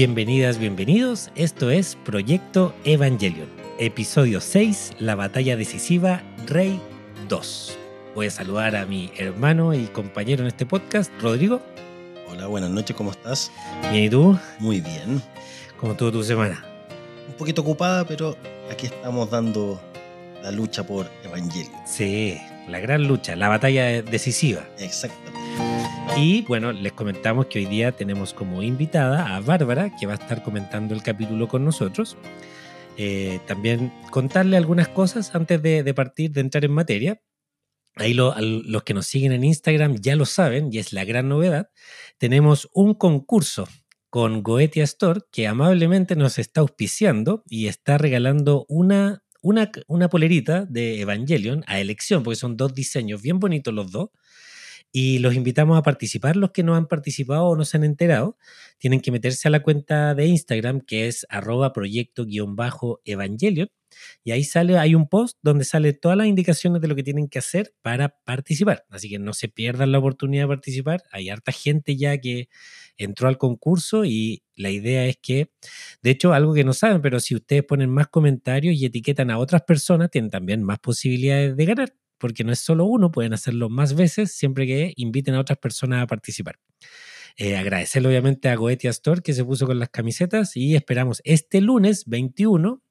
Bienvenidas, bienvenidos. Esto es Proyecto Evangelion, episodio 6, La batalla decisiva, Rey 2. Voy a saludar a mi hermano y compañero en este podcast, Rodrigo. Hola, buenas noches, ¿cómo estás? Bien, ¿y tú? Muy bien. ¿Cómo estuvo tu semana? Un poquito ocupada, pero aquí estamos dando la lucha por Evangelion. Sí, la gran lucha, la batalla decisiva. Exactamente. Y bueno, les comentamos que hoy día tenemos como invitada a Bárbara, que va a estar comentando el capítulo con nosotros. Eh, también contarle algunas cosas antes de, partir, de entrar en materia. Ahí lo- los que nos siguen en Instagram ya lo saben y es la gran novedad. Tenemos un concurso con Goetia Store que amablemente nos está auspiciando y está regalando una, una, una polerita de Evangelion a elección, porque son dos diseños bien bonitos los dos. Y los invitamos a participar. Los que no han participado o no se han enterado, tienen que meterse a la cuenta de Instagram que es arroba proyecto-evangelion. Y ahí sale, hay un post donde sale todas las indicaciones de lo que tienen que hacer para participar. Así que no se pierdan la oportunidad de participar. Hay harta gente ya que entró al concurso y la idea es que, de hecho, algo que no saben, pero si ustedes ponen más comentarios y etiquetan a otras personas, tienen también más posibilidades de ganar, porque no es solo uno, pueden hacerlo más veces siempre que inviten a otras personas a participar. Eh, agradecerle obviamente a Goetia Store que se puso con las camisetas y esperamos este lunes 21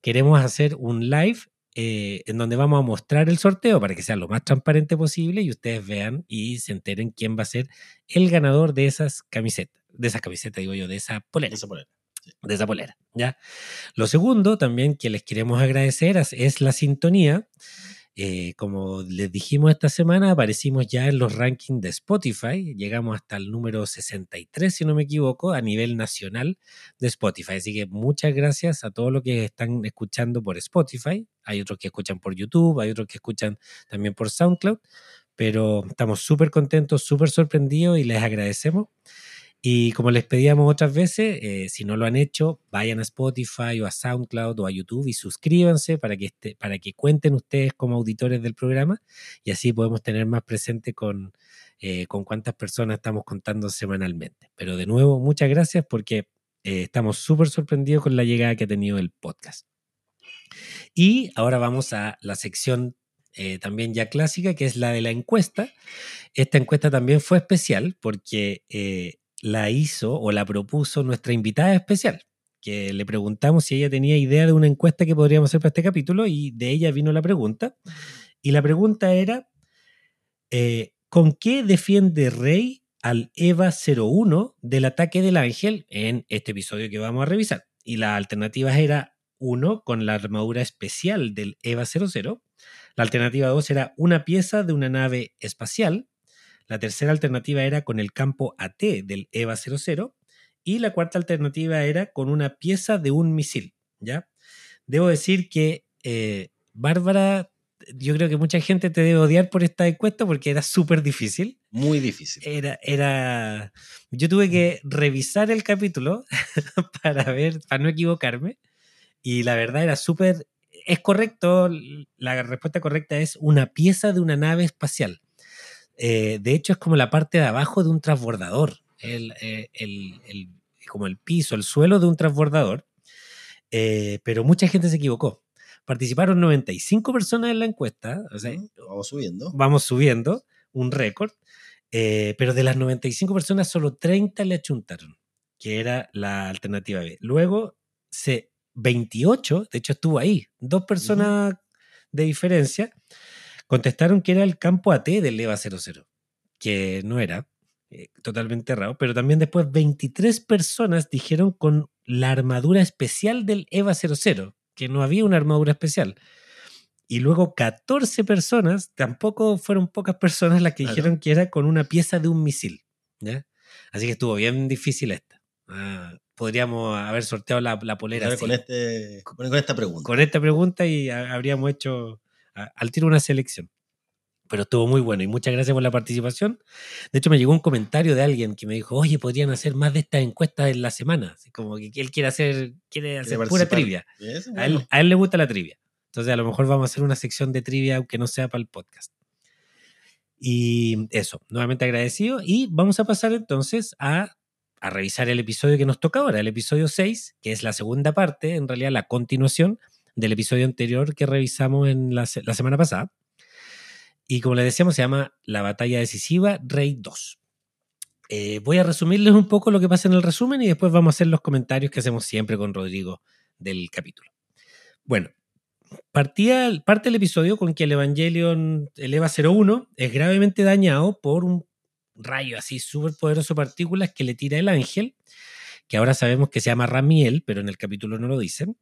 queremos hacer un live eh, en donde vamos a mostrar el sorteo para que sea lo más transparente posible y ustedes vean y se enteren quién va a ser el ganador de esas camisetas, de esas camisetas, digo yo, de esa polera, Esa polera. de esa polera, ¿ya? Lo segundo también que les queremos agradecer es la sintonía. Eh, como les dijimos esta semana, aparecimos ya en los rankings de Spotify, llegamos hasta el número 63, si no me equivoco, a nivel nacional de Spotify. Así que muchas gracias a todos los que están escuchando por Spotify. Hay otros que escuchan por YouTube, hay otros que escuchan también por SoundCloud, pero estamos súper contentos, súper sorprendidos y les agradecemos. Y como les pedíamos otras veces, eh, si no lo han hecho, vayan a Spotify o a SoundCloud o a YouTube y suscríbanse para que, este, para que cuenten ustedes como auditores del programa y así podemos tener más presente con, eh, con cuántas personas estamos contando semanalmente. Pero de nuevo, muchas gracias porque eh, estamos súper sorprendidos con la llegada que ha tenido el podcast. Y ahora vamos a la sección también ya clásica, que es la de la encuesta. Esta encuesta también fue especial porque la hizo o la propuso nuestra invitada especial, que le preguntamos si ella tenía idea de una encuesta que podríamos hacer para este capítulo y de ella vino la pregunta. Y la pregunta era, eh, ¿con qué defiende Rey al EVA 01 del ataque del ángel en este episodio que vamos a revisar? Y las alternativas era uno con la armadura especial del EVA 00. La alternativa 2 era una pieza de una nave espacial. La tercera alternativa era con el campo AT del EVA 00. Y la cuarta alternativa era con una pieza de un misil. ¿ya? Debo decir que eh, Bárbara, yo creo que mucha gente te debe odiar por esta encuesta porque era súper difícil. Muy difícil. Era, era. Yo tuve que revisar el capítulo para ver, para no equivocarme. Y la verdad era súper. Es correcto, la respuesta correcta es una pieza de una nave espacial. Eh, de hecho, es como la parte de abajo de un transbordador. El, eh, el- el- como el piso, el suelo de un transbordador. Eh, pero mucha gente se equivocó. Participaron 95 personas en la encuesta. O sea, Ujú, Vamos subiendo. vamos subiendo un récord, eh, pero de las 95 personas solo 30 le achuntaron, que era la alternativa B. Luego, se, 28, de hecho estuvo ahí, dos personas de diferencia, contestaron que era el campo AT del EVA 00, que no era, eh, totalmente errado, pero también después 23 personas dijeron con la armadura especial del EVA 00, que no había una armadura especial. Y luego 14 personas, tampoco fueron pocas personas las que Claro. dijeron que era con una pieza de un misil. ¿ya? Así que estuvo bien difícil esta. Ah, podríamos haber sorteado la, la polera así, con, este, con, esta pregunta. con esta pregunta y ha- habríamos hecho al tiro una selección. Pero estuvo muy bueno y muchas gracias por la participación. De hecho, me llegó un comentario de alguien que me dijo, oye, podrían hacer más de estas encuestas en la semana. Así como que él quiere hacer, quiere hacer pura participar. trivia. Eso, A él, bueno. a él le gusta la trivia. Entonces, a lo mejor vamos a hacer una sección de trivia, aunque no sea para el podcast. Y eso, nuevamente agradecido. Y vamos a pasar entonces a a revisar el episodio que nos toca ahora, el episodio 6, que es la segunda parte, en realidad la continuación del episodio anterior que revisamos en la, semana pasada. Y como les decíamos, se llama La batalla decisiva, Rey 2. Eh, voy a resumirles un poco lo que pasa en el resumen y después vamos a hacer los comentarios que hacemos siempre con Rodrigo del capítulo. Bueno, partía, parte el episodio con que el Evangelion, el EVA 01, es gravemente dañado por un rayo así súper poderoso partículas que le tira el ángel, que ahora sabemos que se llama Ramiel, pero en el capítulo no lo dicen.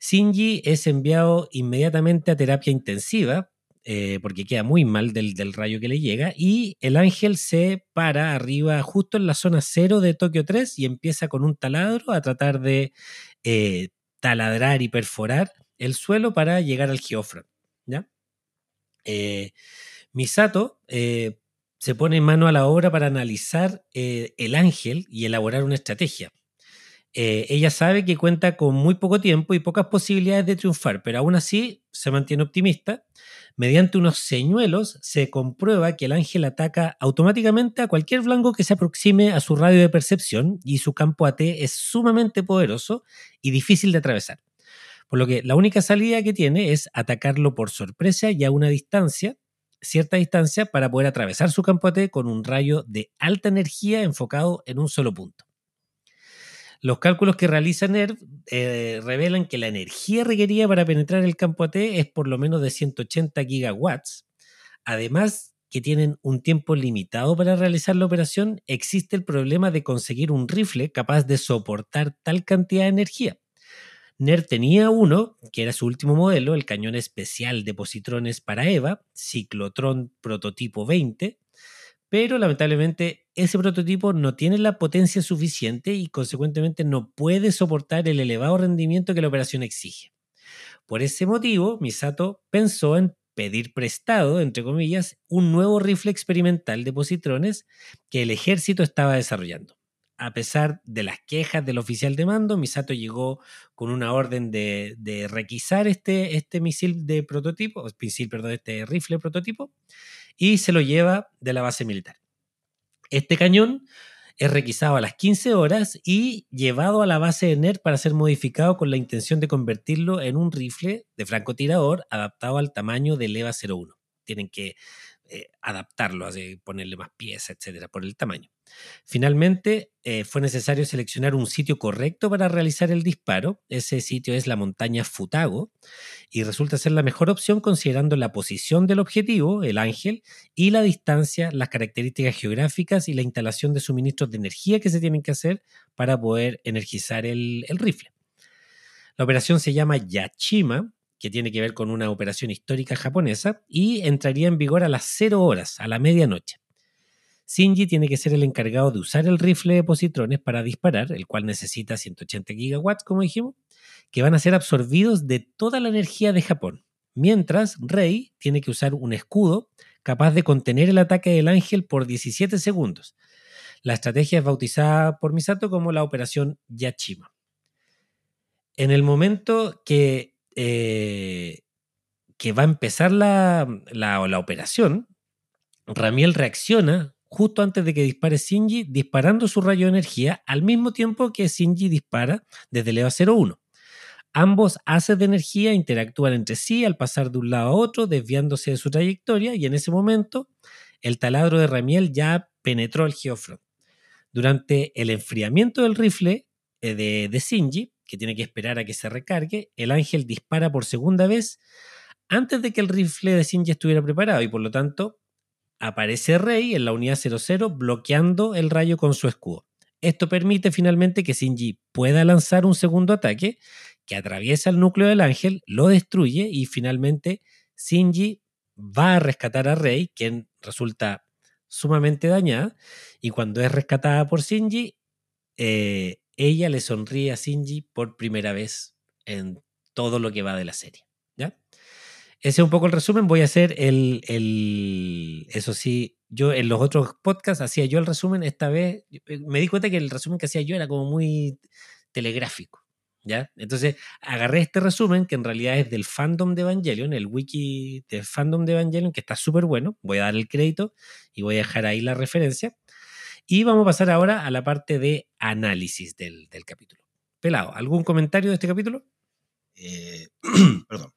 Shinji es enviado inmediatamente a terapia intensiva, eh, porque queda muy mal del, rayo que le llega, y el ángel se para arriba justo en la zona cero de Tokio 3 y empieza con un taladro a tratar de eh, taladrar y perforar el suelo para llegar al geofront. ¿ya? Eh, Misato se pone mano a la obra para analizar el ángel y elaborar una estrategia. Ella sabe que cuenta con muy poco tiempo y pocas posibilidades de triunfar, pero aún así se mantiene optimista Mediante unos señuelos se comprueba que el ángel ataca automáticamente a cualquier blanco que se aproxime a su radio de percepción y su campo AT es sumamente poderoso y difícil de atravesar. Por lo que la única salida que tiene es atacarlo por sorpresa y a una distancia, cierta distancia, para poder atravesar su campo AT con un rayo de alta energía enfocado en un solo punto. Los cálculos que realiza NERV eh, revelan que la energía requerida para penetrar el campo AT es por lo menos de 180 gigawatts. Además, que tienen un tiempo limitado para realizar la operación, existe el problema de conseguir un rifle capaz de soportar tal cantidad de energía. NERV tenía uno, que era su último modelo, el cañón especial de positrones para EVA, Ciclotron prototipo 20, pero lamentablemente ese prototipo no tiene la potencia suficiente y consecuentemente no puede soportar el elevado rendimiento que la operación exige. Por ese motivo, Misato pensó en pedir prestado, entre comillas, un nuevo rifle experimental de positrones que el ejército estaba desarrollando. A pesar de las quejas del oficial de mando, Misato llegó con una orden de, requisar este, este misil de prototipo, misil, perdón, este rifle prototipo, y se lo lleva de la base militar. Este cañón es requisado a las 15 horas y llevado a la base de NER para ser modificado con la intención de convertirlo en un rifle de francotirador adaptado al tamaño del EVA 01. Tienen que eh, adaptarlo, ponerle más piezas, etcétera, por el tamaño. Finalmente, eh, fue necesario seleccionar un sitio correcto para realizar el disparo. Ese sitio es la montaña Futago y resulta ser la mejor opción considerando la posición del objetivo, el ángel, y la distancia, las características geográficas y la instalación de suministros de energía que se tienen que hacer para poder energizar el rifle. La operación se llama Yachima que tiene que ver con una operación histórica japonesa, y entraría en vigor a las 0 horas, a la medianoche. Shinji tiene que ser el encargado de usar el rifle de positrones para disparar, el cual necesita 180 gigawatts, como dijimos, que van a ser absorbidos de toda la energía de Japón. Mientras, Rei tiene que usar un escudo capaz de contener el ataque del ángel por 17 segundos. La estrategia es bautizada por Misato como la operación Yachima. En el momento que eh, que va a empezar la, la, operación, Ramiel reacciona justo antes de que dispare Shinji, disparando su rayo de energía al mismo tiempo que Shinji dispara desde el EVA 01. Ambos haces de energía interactúan entre sí al pasar de un lado a otro, desviándose de su trayectoria, y en ese momento el taladro de Ramiel ya penetró el geofront. Durante el enfriamiento del rifle eh, de, de Shinji, que tiene que esperar a que se recargue, el ángel dispara por segunda vez antes de que el rifle de Shinji estuviera preparado y por lo tanto aparece Rey en la unidad 00 bloqueando el rayo con su escudo. Esto permite finalmente que Shinji pueda lanzar un segundo ataque que atraviesa el núcleo del ángel, lo destruye y finalmente Shinji va a rescatar a Rey, quien resulta sumamente dañada, y cuando es rescatada por Shinji, eh, ella le sonríe a Shinji por primera vez en todo lo que va de la serie. ¿ya? Ese es un poco el resumen. Voy a hacer el, el, Eso sí, yo en los otros podcasts hacía yo el resumen. Esta vez eh, me di cuenta que el resumen que hacía yo era como muy telegráfico. ¿Ya? Entonces agarré este resumen que en realidad es del fandom de Evangelion, el wiki del fandom de Evangelion, que está súper bueno. Voy a dar el crédito y voy a dejar ahí la referencia Y vamos a pasar ahora a la parte de análisis del, del capítulo. Pelado, ¿algún comentario de este capítulo? Eh, perdón.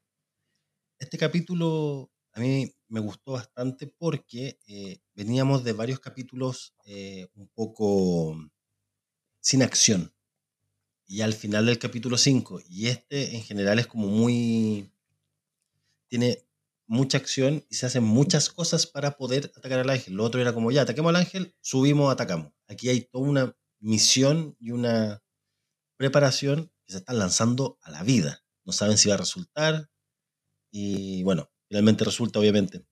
Este capítulo a mí me gustó bastante porque eh, veníamos de varios capítulos eh, un poco sin acción. Y al final del capítulo 5, y este en general es como muy... tiene mucha acción y se hacen muchas cosas para poder atacar al ángel. Lo otro era como, ya, ataquemos al ángel, subimos, atacamos. Aquí hay toda una misión y una preparación que se están lanzando a la vida. No saben si va a resultar. Y bueno, finalmente resulta, obviamente.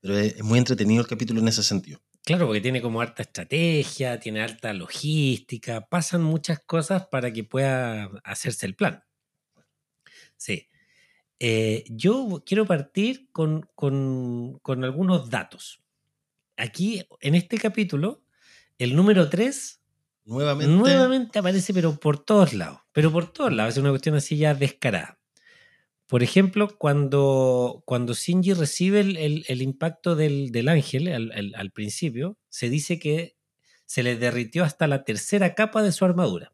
Pero es, muy entretenido el capítulo en ese sentido. Claro, porque tiene como harta estrategia, tiene harta logística, pasan muchas cosas para que pueda hacerse el plan. Sí. Eh, yo quiero partir con, con- con algunos datos. Aquí, en este capítulo, el número 3 Nuevamente, nuevamente aparece, pero por todos lados. Pero por todos lados, es una cuestión así ya descarada. Por ejemplo, cuando, cuando Shinji recibe el, el- el impacto del, del ángel al, al- al principio, se dice que se le derritió hasta la tercera capa de su armadura.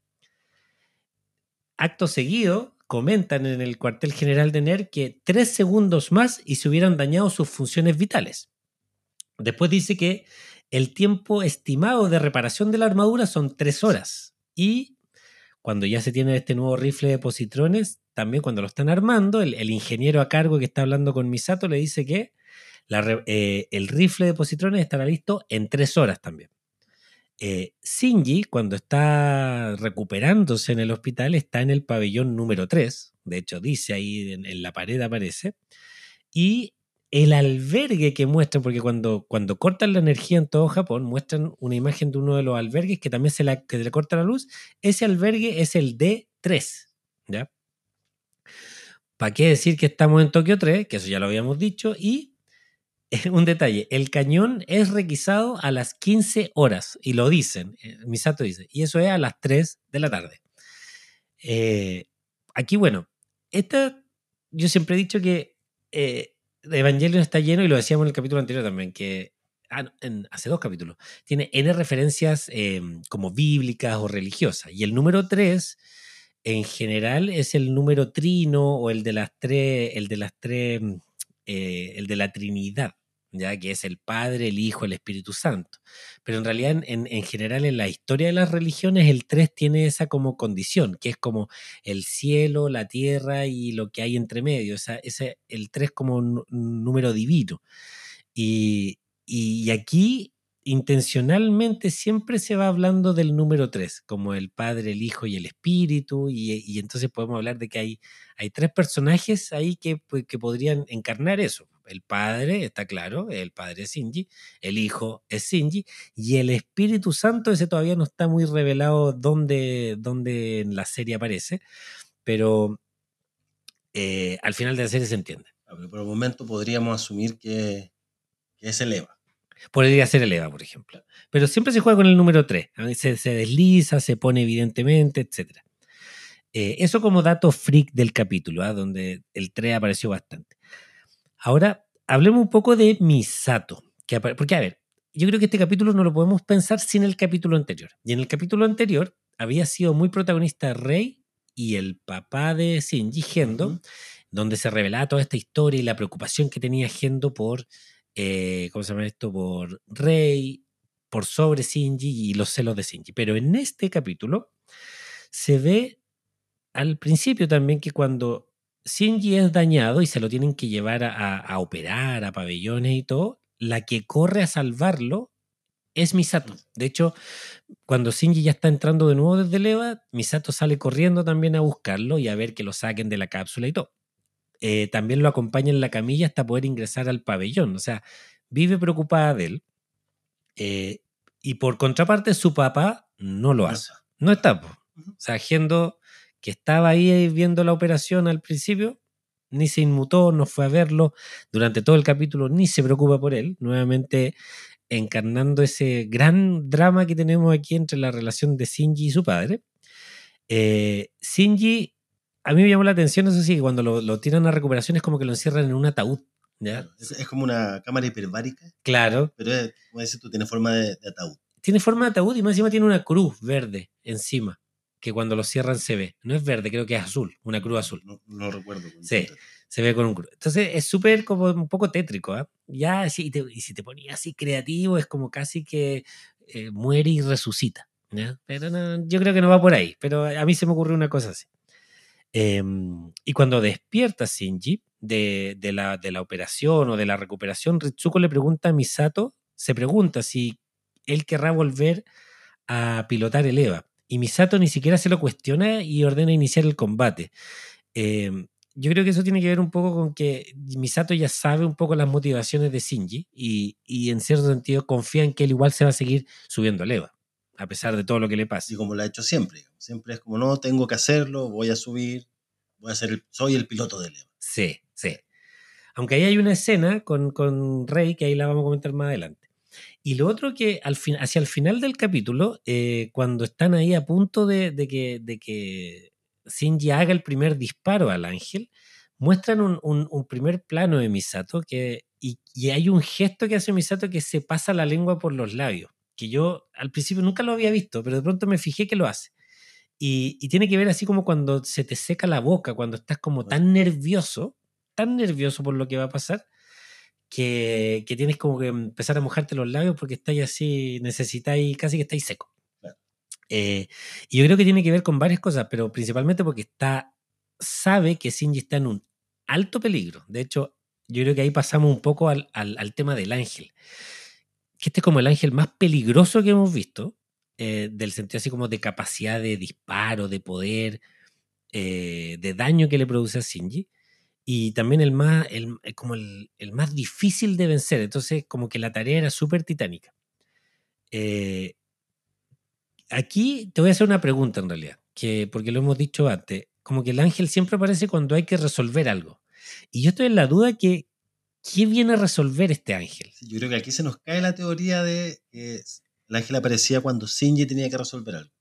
Acto seguido, comentan en el cuartel general de NER que tres segundos más y se hubieran dañado sus funciones vitales. Después dice que el tiempo estimado de reparación de la armadura son tres horas. Y cuando ya se tiene este nuevo rifle de positrones, también cuando lo están armando, el, ingeniero a cargo que está hablando con Misato le dice que eh, el rifle de positrones estará listo en tres horas también. Eh, cuando está recuperándose en el hospital, está en el pabellón número 3. De hecho, dice ahí en, la pared aparece. Y el albergue que muestran, porque cuando, cuando cortan la energía en todo Japón, muestran una imagen de uno de los albergues que también se, la, que le corta la luz. Ese albergue es el D3. ¿Ya? ¿Para qué decir que estamos en Tokio 3? Que eso ya lo habíamos dicho. Y un detalle, el cañón es requisado a las 15 horas, y lo dicen, eh, Misato dice, y eso es a las 3 de la tarde. Eh, aquí, bueno, esta, yo siempre he dicho que eh, Evangelion está lleno, y lo decíamos en el capítulo anterior también, que ah, hace dos capítulos, tiene N referencias eh, como bíblicas o religiosas, y el número 3 en general es el número trino o el de las tres, el de las tres, eh, el de la Trinidad, que es el Padre, el Hijo, el Espíritu Santo. Pero en realidad, en, en- en general, en la historia de las religiones, el 3 tiene esa como condición, que es como el cielo, la tierra y lo que hay entre medio. Esa, ese, el 3 como un, número divino. Y, y- aquí intencionalmente siempre se va hablando del número 3, como el Padre, el Hijo y el Espíritu, y, y entonces podemos hablar de que hay, hay tres personajes ahí que, pues, que podrían encarnar eso. El Padre, está claro, el Padre es Shinji, el Hijo es Shinji, y el Espíritu Santo, ese todavía no está muy revelado dónde, dónde en la serie aparece, pero eh, al final de la serie se entiende. Ah, pero por el momento podríamos asumir que, que es el EVA. Podría ser el EVA, por ejemplo. Pero siempre se juega con el número 3. Se, se desliza, se pone evidentemente, etc. Eh, eso como dato freak del capítulo, ¿ah? donde el 3 apareció bastante. Ahora, hablemos un poco de Misato. Que porque, a ver, yo creo que este capítulo no lo podemos pensar sin el capítulo anterior. Y en el capítulo anterior había sido muy protagonista Rey y el papá de Shinji, Gendo, donde se revelaba toda esta historia y la preocupación que tenía Gendo por, eh, ¿cómo se llama esto? Por Rey, por sobre Shinji y los celos de Shinji. Pero en este capítulo se ve al principio también que cuando Shinji es dañado y se lo tienen que llevar a, operar, a pabellones y todo, la que corre a salvarlo es Misato. De hecho, cuando Shinji ya está entrando de nuevo desde el EVA, Misato sale corriendo también a buscarlo y a ver que lo saquen de la cápsula y todo. Eh, también lo acompaña en la camilla hasta poder ingresar al pabellón. O sea, vive preocupada de él. Eh, y por contraparte, su papá no lo hace. No está. po. O sea, Gendo, que estaba ahí viendo la operación al principio, ni se inmutó, no fue a verlo durante todo el capítulo, ni se preocupa por él. Nuevamente encarnando ese gran drama que tenemos aquí entre la relación de Shinji y su padre. Eh, Shinji, a mí me llamó la atención, eso sí, que cuando lo, lo tiran a recuperación es como que lo encierran en un ataúd. ¿ya? Es, es como una cámara hiperbárica, Claro, pero es, como dices tú, tiene forma de, de ataúd. tiene forma de ataúd y más encima tiene una cruz verde encima, que cuando lo cierran se ve. No es verde, creo que es azul, una cruz azul. No, no recuerdo. Sí, se ve con un cruz. Entonces es súper como un poco tétrico, ¿ah? Ya, sí, y, te- y si te ponías así creativo, es como casi que eh, muere y resucita. ¿ya? Pero no, yo creo que no va por ahí. Pero a mí se me ocurrió una cosa así. Em, y cuando despierta Shinji de, de la, de la operación o de la recuperación, Ritsuko le pregunta a Misato, se pregunta si él querrá volver a pilotar el EVA. Y Misato ni siquiera se lo cuestiona y ordena iniciar el combate. Em, yo creo que eso tiene que ver un poco con que Misato ya sabe un poco las motivaciones de Shinji y, y en cierto sentido confía en que él igual se va a seguir subiendo al EVA, a pesar de todo lo que le pase. Así como lo ha hecho siempre. Siempre es como, no, tengo que hacerlo, voy a subir, voy a ser el, soy el piloto del EVA. Sí, sí. Aunque ahí hay una escena con, con Rey que ahí la vamos a comentar más adelante. Y lo otro que al fin, hacia el final del capítulo, eh, cuando están ahí a punto de, de que, de que Shinji haga el primer disparo al ángel, muestran un, un- un primer plano de Misato que, y, y hay un gesto que hace Misato que se pasa la lengua por los labios, que yo al principio nunca lo había visto, pero de pronto me fijé que lo hace. Y, y tiene que ver así como cuando se te seca la boca, cuando estás como tan nervioso, tan nervioso por lo que va a pasar, que, que tienes como que empezar a mojarte los labios porque estáis así, necesitáis, casi que estáis seco. Claro. Eh, y yo creo que tiene que ver con varias cosas, pero principalmente porque está, sabe que Shinji está en un alto peligro. De hecho, yo creo que ahí pasamos un poco al, al- al tema del ángel. Que este es como el ángel más peligroso que hemos visto, eh, del sentido así como de capacidad de disparo, de poder, eh, de daño que le produce a Shinji. Y también el más, el, eh, como el, el más difícil de vencer. Entonces, como que la tarea era súper titánica. Eh, aquí te voy a hacer una pregunta en realidad, que, porque lo hemos dicho antes. Como que el ángel siempre aparece cuando hay que resolver algo. Y yo estoy en la duda que, ¿qué viene a resolver este ángel? Yo creo que aquí se nos cae la teoría de que el ángel aparecía cuando Shinji tenía que resolver algo.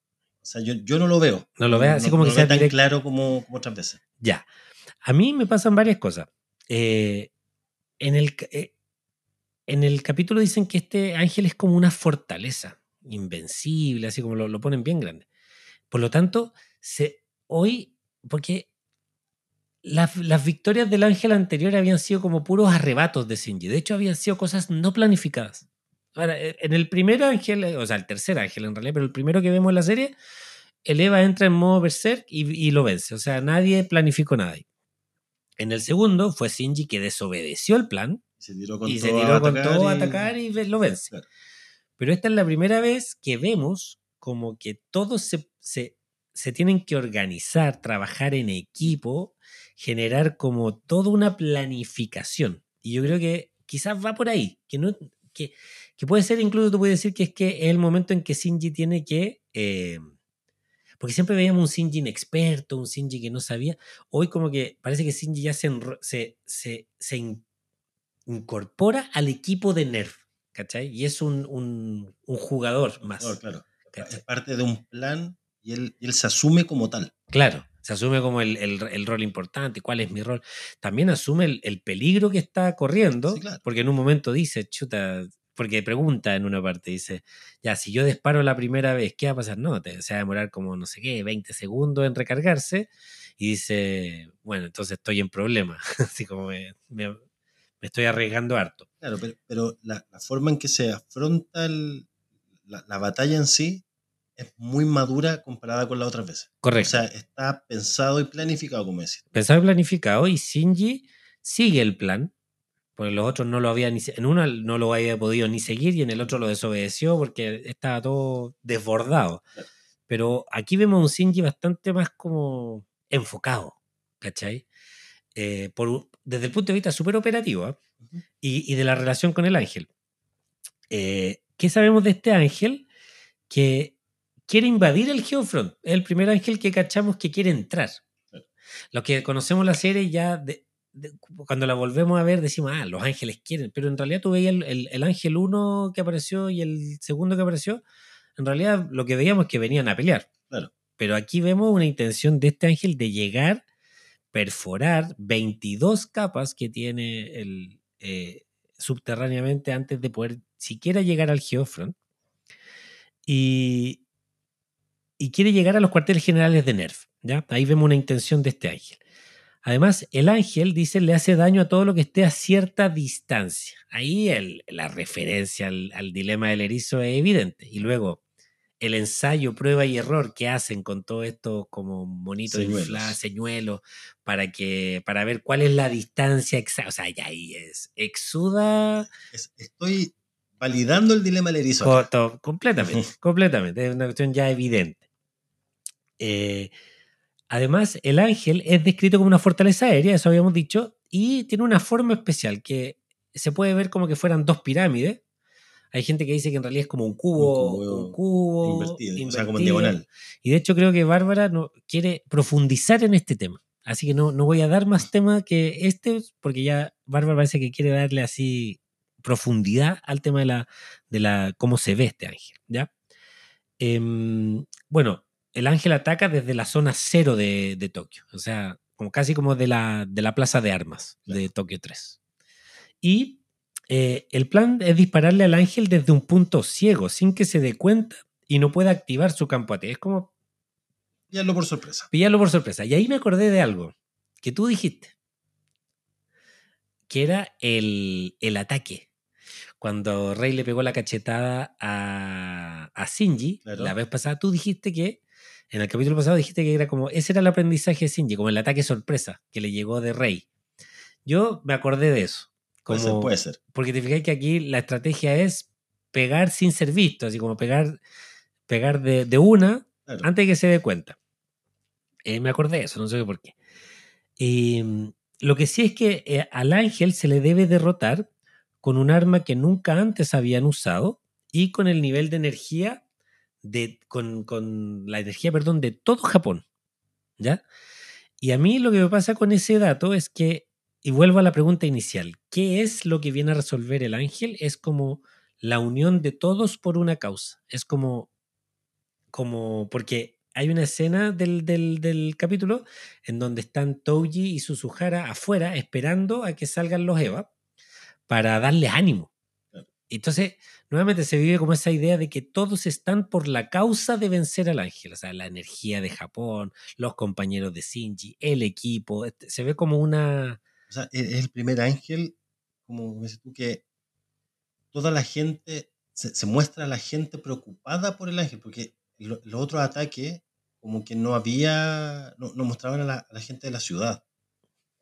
O sea, yo, yo no lo veo. No lo veas así como no que lo sea veo tan claro como, como otras veces. Ya. A mí me pasan varias cosas. Eh, en, el, eh, en el capítulo dicen que este ángel es como una fortaleza invencible, así como lo, lo ponen bien grande. Por lo tanto, se, hoy, porque las, las victorias del ángel anterior habían sido como puros arrebatos de Shinji. De hecho, habían sido cosas no planificadas. Ahora, eh, en el primer ángel, o sea, el tercer ángel en realidad, pero el primero que vemos en la serie, el Eva entra en modo berserk y, y lo vence. O sea, nadie planificó nada ahí. En el segundo fue Shinji que desobedeció el plan Y se tiró con y todo se tiró a con atacar todo a y- atacar y ve- lo vence. Claro. Pero esta es la primera vez que vemos como que todos se, se, se tienen que organizar, trabajar en equipo, generar como toda una planificación. Y yo creo que quizás va por ahí, que, no, que, que puede ser incluso, tú puedes decir que es que es el momento en que Shinji tiene que... eh, porque siempre veíamos un Shinji inexperto, un Shinji que no sabía. Hoy como que parece que Shinji ya se, se, se, se in- incorpora al equipo de Nerf, ¿cachai? Y es un, un, un jugador más. Claro, claro. ¿cachai? Es parte de un plan y él, él se asume como tal. Claro, se asume como el, el- el rol importante, cuál es mi rol. También asume el, el peligro que está corriendo, Sí, claro. porque en un momento dice, chuta, porque pregunta en una parte, dice, ya, si yo disparo la primera vez, ¿qué va a pasar? No, te, se va a demorar como, no sé qué, 20 segundos en recargarse. Y dice, bueno, entonces estoy en problema. Así como me, me- me estoy arriesgando harto. Claro, pero, pero la, la forma en que se afronta el- la, la batalla en sí es muy madura comparada con las otras veces. Correcto. O sea, está pensado y planificado, como decís. pensado y planificado y Shinji sigue el plan, porque los otros no lo habían ni, en uno no lo había podido ni seguir y en el otro lo desobedeció porque estaba todo desbordado. Pero aquí vemos un Shinji bastante más como enfocado, ¿cachai? Eh, por, desde el punto de vista súper operativo ¿ah? Ujú. y, y de la relación con el ángel. Eh, ¿Qué sabemos de este ángel? Que quiere invadir el Geofront. Es el primer ángel que cachamos que quiere entrar. Los que conocemos la serie ya, de- cuando la volvemos a ver, decimos, ah, los ángeles quieren. Pero en realidad tú veías el, el- el ángel 1 que apareció y el segundo que apareció. En realidad lo que veíamos es que venían a pelear. Claro. Pero aquí vemos una intención de este ángel de llegar, perforar 22 capas que tiene el, eh, subterráneamente antes de poder siquiera llegar al Geofront. y, y quiere llegar a los cuarteles generales de Nerf. ¿ya? Ahí vemos una intención de este ángel. Además, el ángel, dice, le hace daño a todo lo que esté a cierta distancia. Ahí el, la referencia al, al, dilema del erizo es evidente. Y luego, el ensayo, prueba y error que hacen con todo esto como monito inflado, señuelo, para, que, para ver cuál es la distancia exacta. O sea, ya ahí es. Exuda. estoy validando el dilema del erizo. completamente, completamente. Es una cuestión ya evidente. Eh, Además, el ángel es descrito como una fortaleza aérea, eso habíamos dicho, y tiene una forma especial que se puede ver como que fueran dos pirámides. Hay gente que dice que en realidad es como un cubo, un cubo, invertido, o sea, como en diagonal. Y de hecho creo que Bárbara no, quiere profundizar en este tema. Así que no, no voy a dar más tema que este, porque ya Bárbara parece que quiere darle así profundidad al tema de la, de la cómo se ve este ángel. ¿ya? Em, bueno, el ángel ataca desde la zona cero de, Tokio, o sea, como casi como de la, de la plaza de armas de Tokio 3. Y eh, el plan es dispararle al ángel desde un punto ciego, sin que se dé cuenta y no pueda activar su campo AT. Es como... Pillarlo por sorpresa. Pillarlo por sorpresa. Y ahí me acordé de algo que tú dijiste, que era el, el ataque. Cuando Rey le pegó la cachetada a, a Shinji, la vez pasada tú dijiste que en el capítulo pasado dijiste que era como, ese era el aprendizaje de Shinji, como el ataque sorpresa que le llegó de Rey. Yo me acordé de eso. Como, puede, ser, Porque te fijas que aquí la estrategia es pegar sin ser visto, así como pegar, pegar de, una antes de que se dé cuenta. Eh, me acordé de eso, no sé por qué. Em, lo que sí es que eh, al ángel se le debe derrotar con un arma que nunca antes habían usado y con el nivel de energía con, la energía, perdón, de todo Japón. ¿Ya? Y a mí lo que me pasa con ese dato es que, y vuelvo a la pregunta inicial, ¿qué es lo que viene a resolver el ángel? Es como la unión de todos por una causa. Es como, como porque hay una escena del, del, del capítulo en donde están Touji y Suzuhara afuera esperando a que salgan los Eva para darle ánimo. Entonces, nuevamente se vive como esa idea de que todos están por la causa de vencer al ángel, o sea, la energía de Japón, los compañeros de Shinji, el equipo, se ve como una... O sea, e-, es el primer ángel, como dices tú, que toda la gente, se, muestra a la gente preocupada por el ángel, porque los otros ataques como que no había, no, mostraban a la gente de la ciudad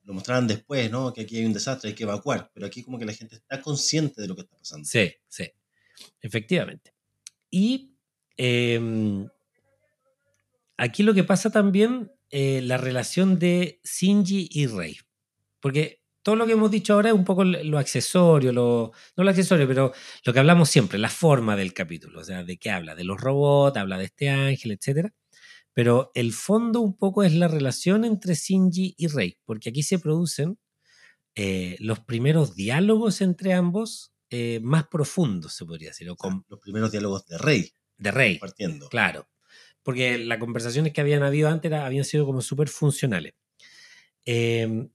lo mostraban después, ¿no? Que aquí hay un desastre, hay que evacuar, pero aquí como que la gente está consciente de lo que está pasando. Sí, sí, efectivamente. Y em, aquí lo que pasa también, eh, la relación de Shinji y Rei, porque todo lo que hemos dicho ahora es un poco lo accesorio, lo, no lo accesorio, pero lo que hablamos siempre, la forma del capítulo, o sea, de qué habla, de los robots, habla de este ángel, etcétera. Pero el fondo un poco es la relación entre Shinji y Rei, porque aquí se producen eh, los primeros diálogos entre ambos eh, más profundos, se podría decir. los primeros diálogos de Rei. De Rei. Partiendo. Claro. Porque las conversaciones que habían habido antes habían sido como súper funcionales. Em,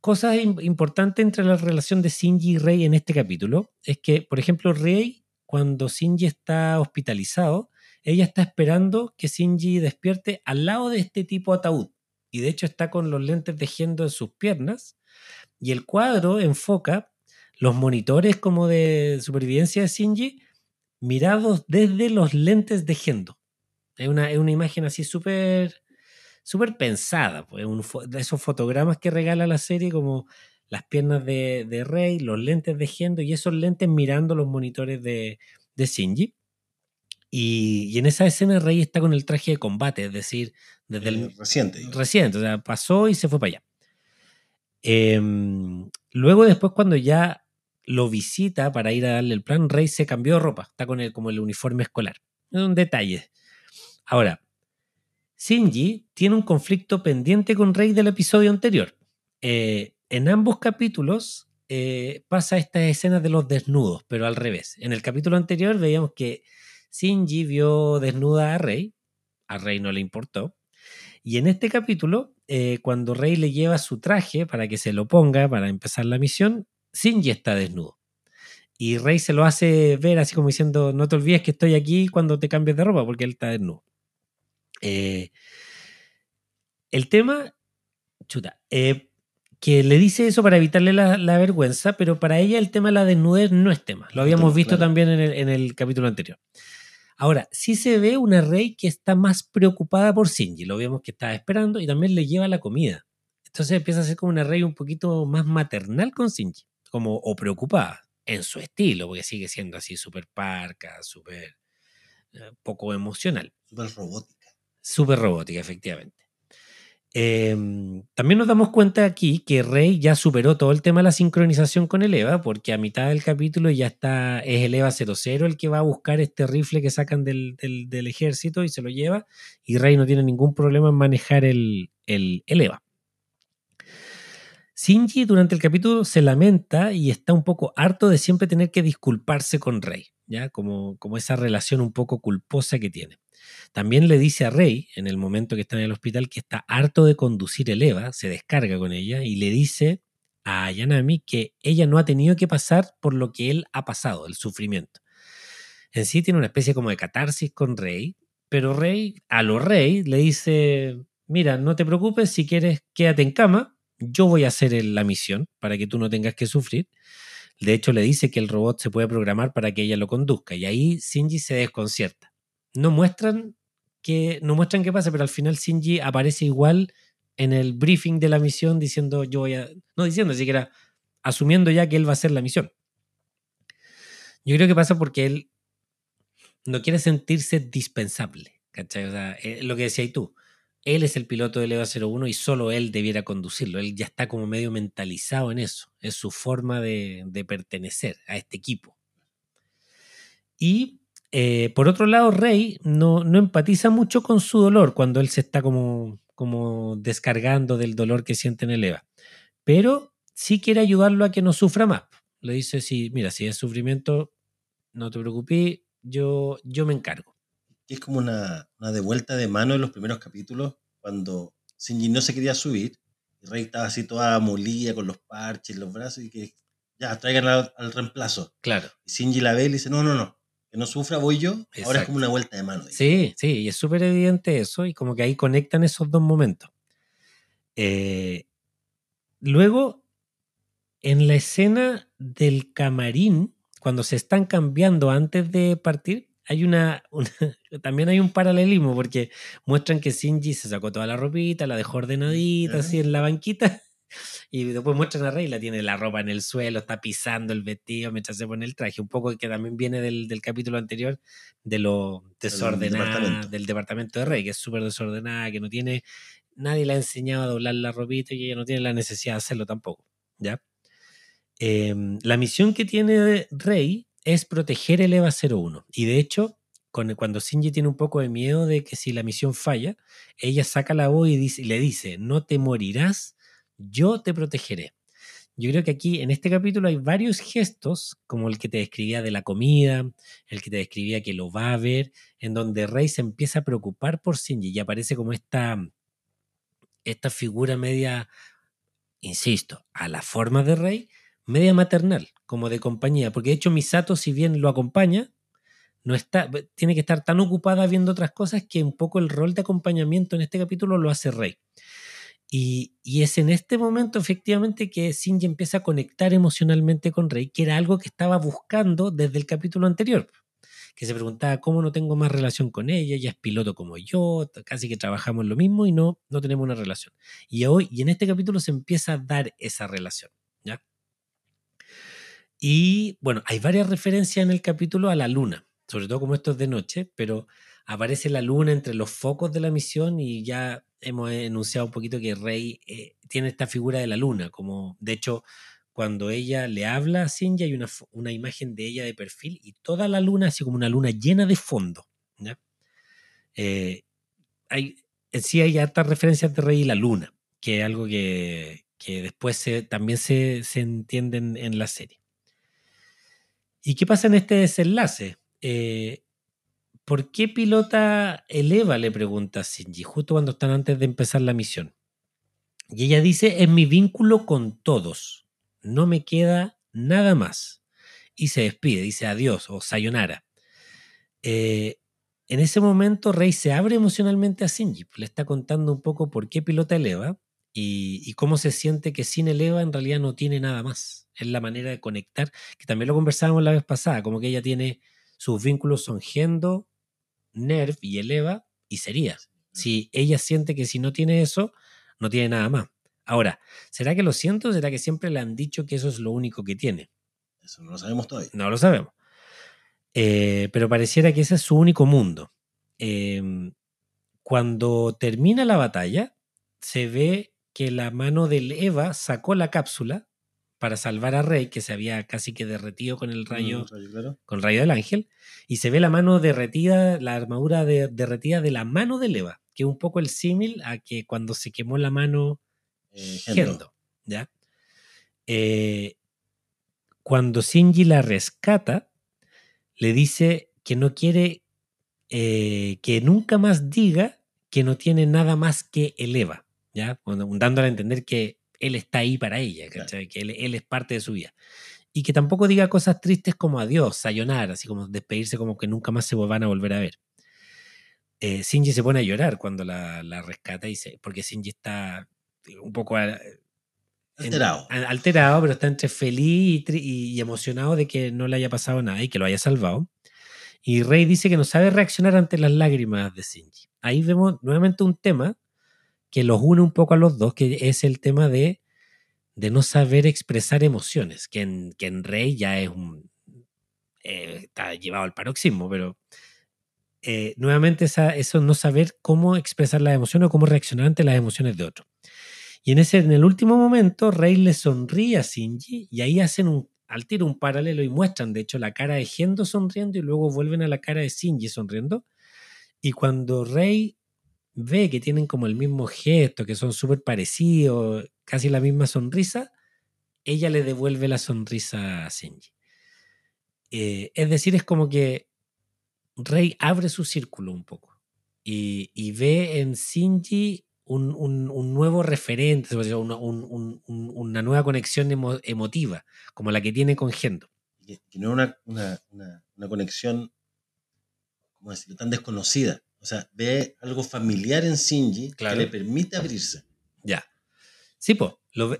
cosas importantes entre la relación de Shinji y Rei en este capítulo es que, por ejemplo, Rei, cuando Shinji está hospitalizado, ella está esperando que Shinji despierte al lado de este tipo ataúd. Y de hecho está con los lentes de Gendo en sus piernas. Y el cuadro enfoca los monitores como de supervivencia de Shinji mirados desde los lentes de Gendo. Es una, una imagen así súper súper pensada. Pues, de esos fotogramas que regala la serie como las piernas de, de Rey, los lentes de Gendo y esos lentes mirando los monitores de, de Shinji. Y, en esa escena Rey está con el traje de combate, es decir, desde el... Eh, reciente. Reciente, o sea, pasó y se fue para allá. Em, luego después cuando ya lo visita para ir a darle el plan, Rey se cambió de ropa, está con el, como el uniforme escolar. Es un detalle. Ahora, Shinji tiene un conflicto pendiente con Rey del episodio anterior. Eh, en ambos capítulos eh, pasa esta escena de los desnudos, pero al revés. En el capítulo anterior veíamos que Shinji vio desnuda a Rey, a Rey no le importó, y en este capítulo, eh, cuando Rey le lleva su traje para que se lo ponga para empezar la misión, Shinji está desnudo. Y Rey se lo hace ver así como diciendo, no te olvides que estoy aquí cuando te cambies de ropa, porque él está desnudo. Eh, el tema, chuta, eh, que le dice eso para evitarle la, la, vergüenza, pero para ella el tema de la desnudez no es tema. Lo habíamos visto claro. también en el, en el, capítulo anterior. Ahora, sí se ve una Rey que está más preocupada por Shinji. Lo vemos que está esperando y también le lleva la comida. Entonces empieza a ser como una Rey un poquito más maternal con Shinji, como o preocupada en su estilo, porque sigue siendo así súper parca, súper eh, poco emocional. Súper robótica. Súper robótica, efectivamente. Eh, también nos damos cuenta aquí que Rey ya superó todo el tema de la sincronización con el EVA, porque a mitad del capítulo ya está, es el EVA 00 el que va a buscar este rifle que sacan del, ejército y se lo lleva, y Rey no tiene ningún problema en manejar el EVA. Shinji durante el capítulo se lamenta y está un poco harto de siempre tener que disculparse con Rey, ¿ya? Como, como esa relación un poco culposa que tiene. También le dice a Rey, en el momento que está en el hospital, que está harto de conducir el Eva, se descarga con ella y le dice a Yanami que ella no ha tenido que pasar por lo que él ha pasado, el sufrimiento. En sí tiene una especie como de catarsis con Rey, pero Rey, a lo Rey, le dice, mira, no te preocupes, si quieres quédate en cama, yo voy a hacer la misión para que tú no tengas que sufrir. De hecho, le dice que el robot se puede programar para que ella lo conduzca y ahí Shinji se desconcierta. No muestran que no muestran qué pasa, pero al final Shinji aparece igual en el briefing de la misión diciendo yo voy a no diciendo siquiera asumiendo ya que él va a hacer la misión. Yo creo que pasa porque él no quiere sentirse dispensable, ¿cachai? O sea, lo que decías tú, él es el piloto del EVA 01 y solo él debiera conducirlo. Él ya está como medio mentalizado en eso. Es su forma de, pertenecer a este equipo. Y eh, por otro lado, Rey no, no, empatiza mucho con su dolor cuando él se está como, como descargando del dolor que siente en el EVA. Pero sí quiere ayudarlo a que no sufra más. Le dice, sí, mira, si es sufrimiento, no te preocupes, yo, yo me encargo es como una, una devuelta de mano en los primeros capítulos, cuando Shinji no se quería subir, y Rey estaba así toda molida con los parches, los brazos, y que ya traigan al, al reemplazo. Claro. Y Shinji la ve y le dice, no, no, no, que no sufra, voy yo. Exacto. Ahora es como una vuelta de mano. Sí, sí, y es súper evidente eso, y como que ahí conectan esos dos momentos. Eh, luego, en la escena del camarín, cuando se están cambiando antes de partir, hay una, una, también hay un paralelismo porque muestran que Shinji se sacó toda la ropita, la dejó ordenadita así en la banquita y después muestran a Rey, la tiene la ropa en el suelo, está pisando el vestido mientras se pone el traje, un poco que también viene del, del capítulo anterior de lo desordenada departamento. del departamento de Rey, que es súper desordenada, que no tiene, nadie le ha enseñado a doblar la ropita y ella no tiene la necesidad de hacerlo tampoco, ¿ya? Eh, la misión que tiene Rey es proteger el EVA 01. Y de hecho, cuando Shinji tiene un poco de miedo de que si la misión falla, ella saca la voz y le dice, no te morirás, yo te protegeré. Yo creo que aquí en este capítulo hay varios gestos, como el que te describía de la comida, el que te describía que lo va a ver, en donde Rey se empieza a preocupar por Shinji y aparece como esta, esta figura media, insisto, a la forma de Rey, media maternal, como de compañía, porque de hecho Misato, si bien lo acompaña, no está, tiene que estar tan ocupada viendo otras cosas que un poco el rol de acompañamiento en este capítulo lo hace Rey. Y, y, es en este momento efectivamente que Shinji empieza a conectar emocionalmente con Rey, que era algo que estaba buscando desde el capítulo anterior, que se preguntaba cómo no tengo más relación con ella, ella es piloto como yo, casi que trabajamos lo mismo y no, no tenemos una relación. Y hoy, y en este capítulo se empieza a dar esa relación. Y bueno, hay varias referencias en el capítulo a la luna, sobre todo como esto es de noche, pero aparece la luna entre los focos de la misión y ya hemos enunciado un poquito que Rey eh, tiene esta figura de la luna, como de hecho cuando ella le habla a Shinji hay una, imagen de ella de perfil y toda la luna así como una luna llena de fondo. ¿ya? Eh, hay, sí hay hartas referencias de Rey y la luna, que es algo que, después se, también se, se entiende en, en la serie. ¿Y qué pasa en este desenlace? Eh, ¿Por qué pilota el Eva? Le pregunta Shinji, justo cuando están antes de empezar la misión. Y ella dice, es mi vínculo con todos. No me queda nada más. y se despide, dice adiós o sayonara. Eh, en ese momento Rey se abre emocionalmente a Shinji, le está contando un poco por qué pilota el Eva y, y, cómo se siente que sin el Eva en realidad no tiene nada más. Es la manera de conectar, que también lo conversábamos la vez pasada, como que ella tiene sus vínculos son Gendo, Nerv y el Eva y sería. Si ella siente que si no tiene eso, no tiene nada más. Ahora, ¿será que lo siento será que siempre le han dicho que eso es lo único que tiene? Eso no lo sabemos todavía. No lo sabemos. Eh, pero pareciera que ese es su único mundo. Eh, cuando termina la batalla, se ve que la mano del Eva sacó la cápsula para salvar a Rey, que se había casi que derretido con el rayo, Mm, rayo, claro. con el rayo del ángel, y se ve la mano derretida, la armadura de- derretida de la mano del Eva, que es un poco el símil a que cuando se quemó la mano Eh. Gendo, ¿ya? Eh, cuando Shinji la rescata, le dice que no quiere eh, que nunca más diga que no tiene nada más que el Eva, ¿ya? Dándole a entender que él está ahí para ella, Claro. que él, él es parte de su vida. Y que tampoco diga cosas tristes como adiós, sayonara, así como despedirse como que nunca más se van a volver a ver. Eh, Shinji se pone a llorar cuando la, la rescata y se, porque Shinji está un poco a- en- Alterado. a- alterado, pero está entre feliz y- y emocionado de que no le haya pasado nada y que lo haya salvado. Y Rey dice que no sabe reaccionar ante las lágrimas de Shinji. Ahí vemos nuevamente un tema que los une un poco a los dos, que es el tema de, de no saber expresar emociones, que en, que en Rey ya es un... eh, está llevado al paroxismo, pero eh, nuevamente esa, eso no saber cómo expresar las emociones o cómo reaccionar ante las emociones de otro. Y en ese, en el último momento, Rey le sonríe a Shinji y ahí hacen un, al tiro un paralelo y muestran, de hecho, la cara de Gendo sonriendo y luego vuelven a la cara de Shinji sonriendo. Y cuando Rey ve que tienen como el mismo gesto, que son súper parecidos, casi la misma sonrisa, ella le devuelve la sonrisa a Shinji. Eh, es decir, es como que Rey abre su círculo un poco y, ve en Shinji un, un- un nuevo referente, una, un- un- un- una nueva conexión emo- emotiva, como la que tiene con Gendo. Que, no es una, una, una, conexión, tan desconocida. O sea, ve algo familiar en Shinji Claro. que le permite abrirse. Ya. Sí, pues,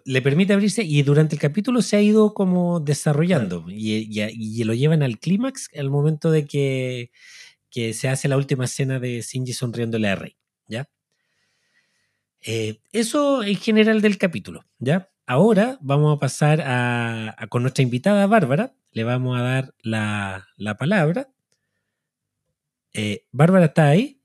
le permite abrirse y durante el capítulo se ha ido como desarrollando y, y- y lo llevan al clímax al momento de que, que se hace la última escena de Shinji sonriéndole a Rey, ¿ya? Eh, eso en general del capítulo, ¿ya? Ahora vamos a pasar a, a- con nuestra invitada Bárbara, le vamos a dar la, la palabra. Eh, Bárbara, ¿está ahí?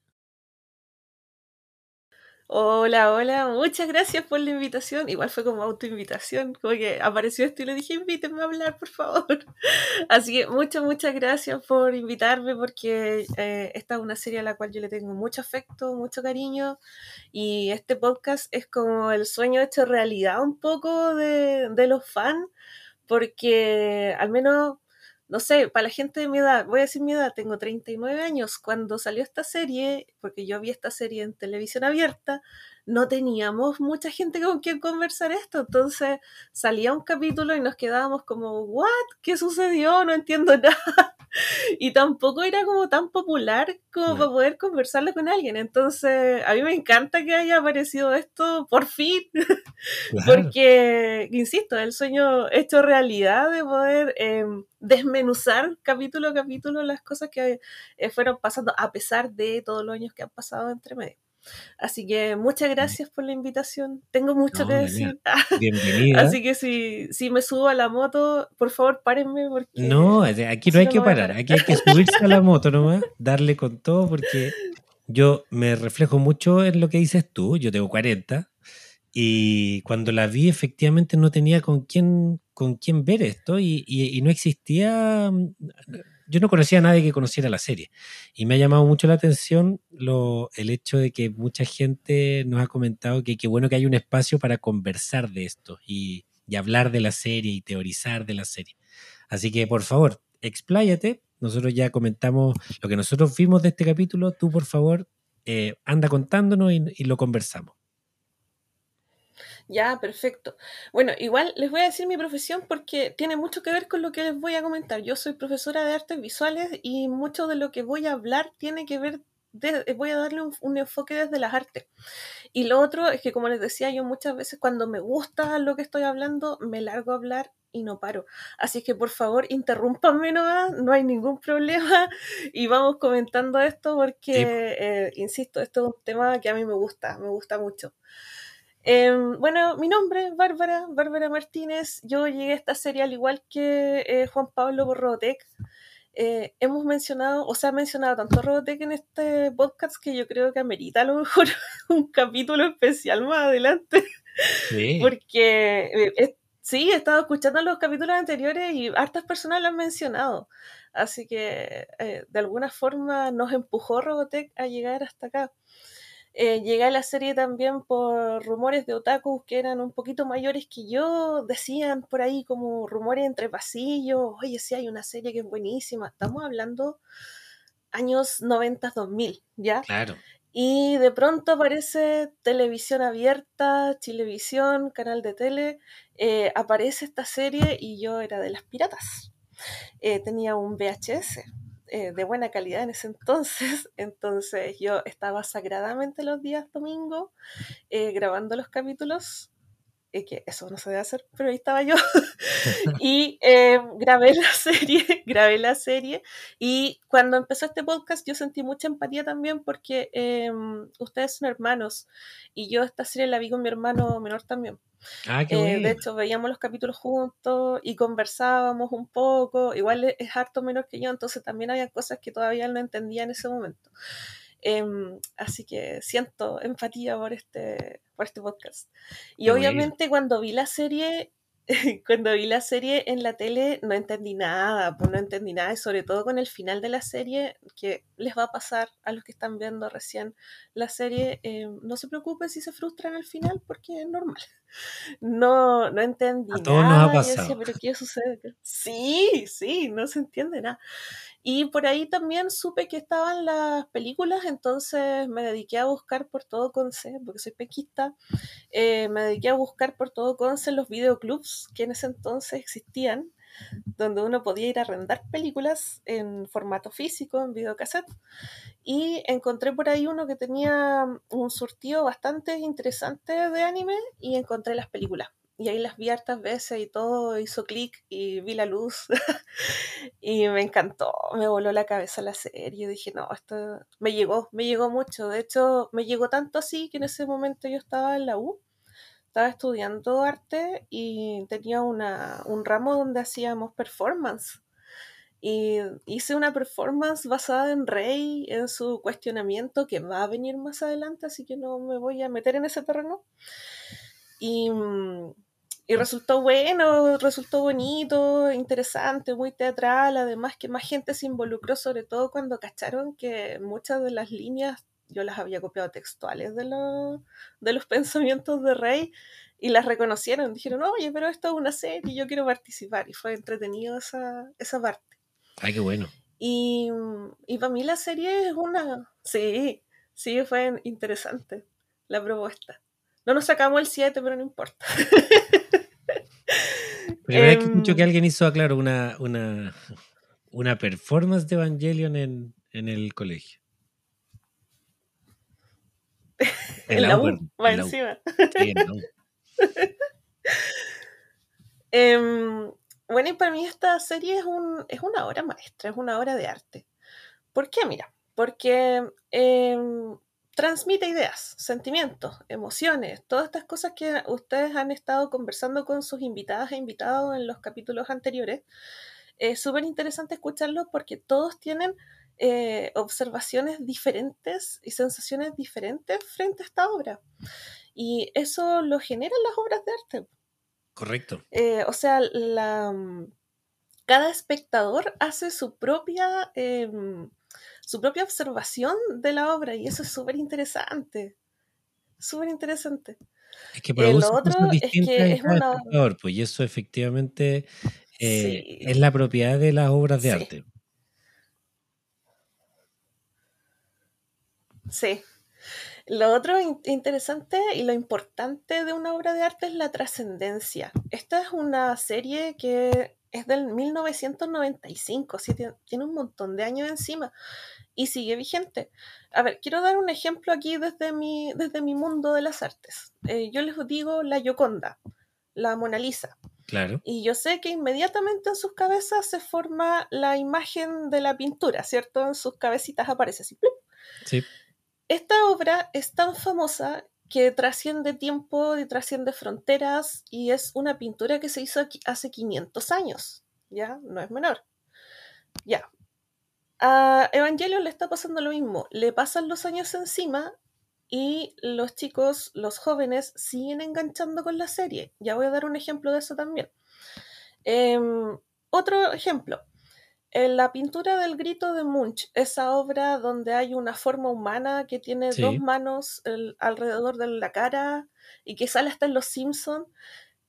Hola, hola, muchas gracias por la invitación. Igual fue como autoinvitación, como que apareció esto y le dije, invítenme a hablar, por favor. Así que muchas, muchas gracias por invitarme porque eh, esta es una serie a la cual yo le tengo mucho afecto, mucho cariño y este podcast es como el sueño hecho realidad un poco de, de los fans porque al menos no sé, para la gente de mi edad, voy a decir mi edad, tengo 39 años, cuando salió esta serie, porque yo vi esta serie en televisión abierta, no teníamos mucha gente con quien conversar esto, entonces salía un capítulo y nos quedábamos como, ¿what? ¿Qué sucedió? No entiendo nada. Y tampoco era como tan popular como No. para poder conversarlo con alguien. Entonces, a mí me encanta que haya aparecido esto por fin, porque, insisto, el sueño hecho realidad de poder eh, desmenuzar capítulo a capítulo las cosas que eh, fueron pasando, a pesar de todos los años que han pasado entre medio. Así que muchas gracias por la invitación. Tengo mucho No, que de decir. Bienvenida. Así que si, si me subo a la moto, por favor, párenme porque... No, aquí no hay no, que parar, parar. aquí hay que subirse a la moto nomás, darle con todo, porque yo me reflejo mucho en lo que dices tú, yo tengo 40, y cuando la vi efectivamente no tenía con quién, con quién ver esto, y, y- y no existía, yo no conocía a nadie que conociera la serie, y me ha llamado mucho la atención lo, el hecho de que mucha gente nos ha comentado que qué bueno que hay un espacio para conversar de esto, y, hablar de la serie, y teorizar de la serie. Así que, por favor, expláyate. Nosotros ya comentamos lo que nosotros vimos de este capítulo. Tú, por favor, eh, anda contándonos y lo conversamos. Ya, perfecto. Bueno, igual les voy a decir mi profesión porque tiene mucho que ver con lo que les voy a comentar. Yo soy profesora de artes visuales y mucho de lo que voy a hablar tiene que ver, voy a darle un, enfoque desde las artes. Y lo otro es que, como les decía, yo muchas veces cuando me gusta lo que estoy hablando, me largo a hablar y no paro. Así que por favor, interrúmpanme nomás, no hay ningún problema y vamos comentando esto porque, eh, insisto, esto es un tema que a mí me gusta, me gusta mucho. Em, bueno, mi nombre es Bárbara, Bárbara Martínez. Yo llegué a esta serie al igual que eh, Juan Pablo por Robotech. Eh, hemos mencionado, o se ha mencionado tanto Robotech en este podcast que yo creo que amerita a lo mejor un capítulo especial más adelante. Sí. Porque eh, sí, he estado escuchando los capítulos anteriores y hartas personas lo han mencionado. Así que de alguna forma nos empujó Robotech a llegar hasta acá. Eh, llegué a la serie también por rumores de otakus que eran un poquito mayores que yo, decían por ahí como rumores entre pasillos, oye, sí hay una serie que es buenísima, estamos hablando años 90-2000, ¿ya? Claro. Y de pronto aparece televisión abierta, Chilevisión, canal de tele, eh, aparece esta serie y yo era de las piratas. Eh, tenía un VHS eh, de buena calidad en ese entonces. Entonces yo estaba sagradamente los días domingo eh, grabando los capítulos que eso no se debe hacer, pero ahí estaba yo. y eh, grabé la serie, grabé la serie. Y cuando empezó este podcast, yo sentí mucha empatía también porque em, ustedes son hermanos. Y yo esta serie la vi con mi hermano menor también. Ah, qué eh, de hecho, veíamos los capítulos juntos y conversábamos un poco. Igual es harto menor que yo, entonces también había cosas que todavía no entendía en ese momento. Em, así que siento empatía por este, por este podcast. Y obviamente cuando vi la serie, cuando vi la serie en la tele no entendí nada, pues no entendí nada, y sobre todo con el final de la serie, que les va a pasar a los que están viendo recién la serie, em, no se preocupen si se frustran al final, porque es normal. No, no entendí a todos Nos ha pasado. pero ¿qué sucede? Sí, sí, no se entiende nada. Y por ahí también supe que estaban las películas, entonces me dediqué a buscar por todo Conce, porque soy pequista, eh, me dediqué a buscar por todo Conce los videoclubs que en ese entonces existían, donde uno podía ir a arrendar películas en formato físico, en videocassette. Y encontré por ahí uno que tenía un surtido bastante interesante de anime y encontré las películas. Y ahí las vi hartas veces y todo hizo clic y vi la luz y me encantó, me voló la cabeza la serie, dije, no, esto me llegó, me llegó mucho, de hecho me llegó tanto así que en ese momento yo estaba en la U, estaba estudiando arte y tenía una, un ramo donde hacíamos performance. Y hice una performance basada en Rey, en su cuestionamiento que va a venir más adelante, así que no me voy a meter en ese terreno. Y, y resultó bueno, resultó bonito, interesante, muy teatral, además que más gente se involucró, sobre todo cuando cacharon que muchas de las líneas yo las había copiado textuales de, de los pensamientos de Rey y las reconocieron, dijeron, oye, pero esto es una serie, yo quiero participar, y fue entretenido esa, esa parte. Ay, qué bueno. Y, y para mí la serie es una, sí, sí, fue interesante la propuesta. No nos sacamos el 7, pero no importa. Primera vez que escucho que em, alguien hizo, claro, una, una, una performance de Evangelion en, en el colegio. En, la U, va encima. Em, bueno, y para mí esta serie es, un, es una obra maestra, es una obra de arte. ¿Por qué? Mira, porque em, transmite ideas, sentimientos, emociones, todas estas cosas que ustedes han estado conversando con sus invitadas e invitados en los capítulos anteriores. Es súper interesante escucharlos porque todos tienen eh, observaciones diferentes y sensaciones diferentes frente a esta obra. Y eso lo generan las obras de arte. Correcto. Eh, o sea, la, cada espectador hace su propia em, su propia observación de la obra y eso es súper interesante. Súper interesante. Es que lo otro es que es una... pues, y eso efectivamente eh, es la propiedad de las obras de arte. Sí. Lo otro interesante y lo importante de una obra de arte es la trascendencia. Esta es una serie que es del 1995, sí, tiene un montón de años encima y sigue vigente. A ver, quiero dar un ejemplo aquí desde mi, desde mi mundo de las artes. Eh, yo les digo la Gioconda, la Mona Lisa. Claro. Y yo sé que inmediatamente en sus cabezas se forma la imagen de la pintura, ¿cierto? En sus cabecitas aparece así. Sí. Esta obra es tan famosa que trasciende tiempo y trasciende fronteras y es una pintura que se hizo hace 500 años, ¿ya? No es menor. Ya. A Evangelion le está pasando lo mismo, le pasan los años encima y los chicos, los jóvenes, siguen enganchando con la serie. Ya voy a dar un ejemplo de eso también. Em, otro ejemplo, en la pintura del grito de Munch, esa obra donde hay una forma humana que tiene dos manos alrededor de la cara y que sale hasta en Los Simpsons,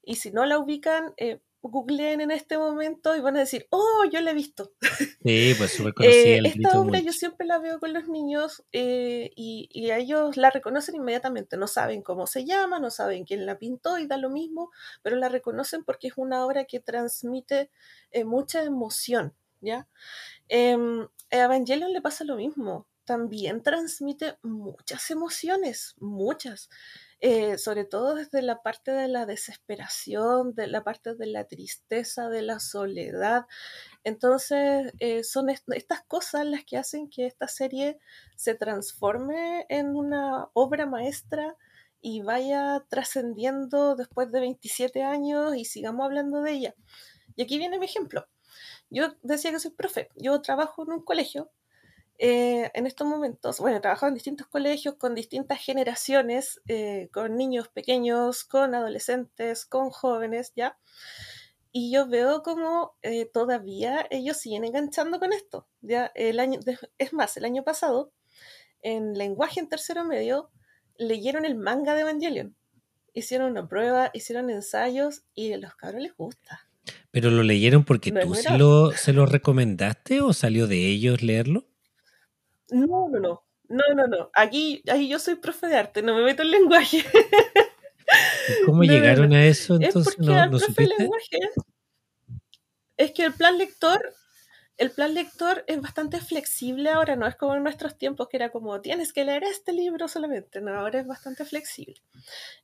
y si no la ubican, eh, googleen en este momento y van a decir, oh, yo la he visto. Sí, pues súper conocida. Eh, esta obra yo siempre la veo con los niños eh, y, y, a ellos la reconocen inmediatamente. No saben cómo se llama, no saben quién la pintó y da lo mismo, pero la reconocen porque es una obra que transmite mucha emoción. ¿Ya? Em, a Evangelion le pasa lo mismo, también transmite muchas emociones, muchas, eh, sobre todo desde la parte de la desesperación, de la parte de la tristeza, de la soledad. Entonces, eh, son estas cosas las que hacen que esta serie se transforme en una obra maestra y vaya trascendiendo después de 27 años y sigamos hablando de ella. Y aquí viene mi ejemplo. Yo decía que soy profe, yo trabajo en un colegio. Eh, en estos momentos, bueno, he trabajado en distintos colegios con distintas generaciones, eh, con niños pequeños, con adolescentes, con jóvenes, ¿ya? Y yo veo como eh, todavía ellos siguen enganchando con esto. ¿ya? El año, es más, el año pasado, en lenguaje en tercero medio, leyeron el manga de Evangelion. Hicieron una prueba, hicieron ensayos y a los cabros les gusta. ¿Pero lo leyeron porque tú se lo, se lo recomendaste o salió de ellos leerlo? No, no, no. No, no, no. Aquí, ahí yo soy profe de arte, no me meto en lenguaje. ¿Cómo llegaron a eso entonces? Es porque ¿No, profe de lenguaje es que el plan lector, el plan lector es bastante flexible ahora, no es como en nuestros tiempos que era como tienes que leer este libro solamente, no, ahora es bastante flexible.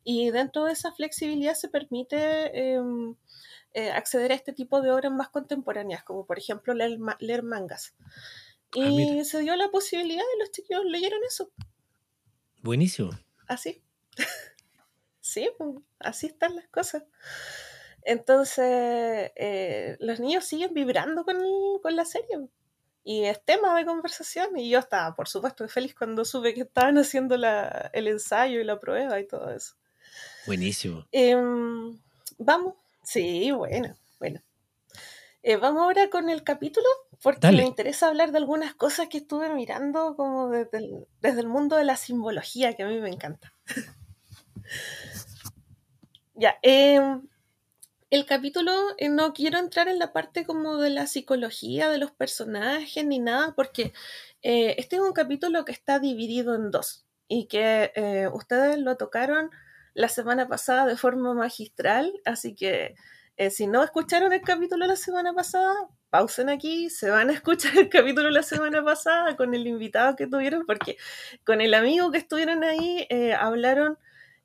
Y dentro de esa flexibilidad se permite em, eh, acceder a este tipo de obras más contemporáneas, como por ejemplo leer, leer mangas. Ah, y se dio la posibilidad y los chicos leyeron eso. Buenísimo. Así. sí, pues, así están las cosas. Entonces, eh, los niños siguen vibrando con, con, la serie. Y es tema de conversación. Y yo estaba, por supuesto, feliz cuando supe que estaban haciendo la, el ensayo y la prueba y todo eso. Buenísimo. Em, vamos, Sí, bueno, bueno. Eh, vamos ahora con el capítulo, porque me interesa hablar de algunas cosas que estuve mirando como desde el, mundo de la simbología, que a mí me encanta. ya, em, el capítulo, eh, no quiero entrar en la parte como de la psicología de los personajes ni nada, porque eh, este es un capítulo que está dividido en dos y que ustedes lo tocaron la semana pasada de forma magistral, así que eh, si no escucharon el capítulo la semana pasada, pausen aquí, se van a escuchar el capítulo la semana pasada con el invitado que tuvieron, porque con el amigo que estuvieron ahí eh, hablaron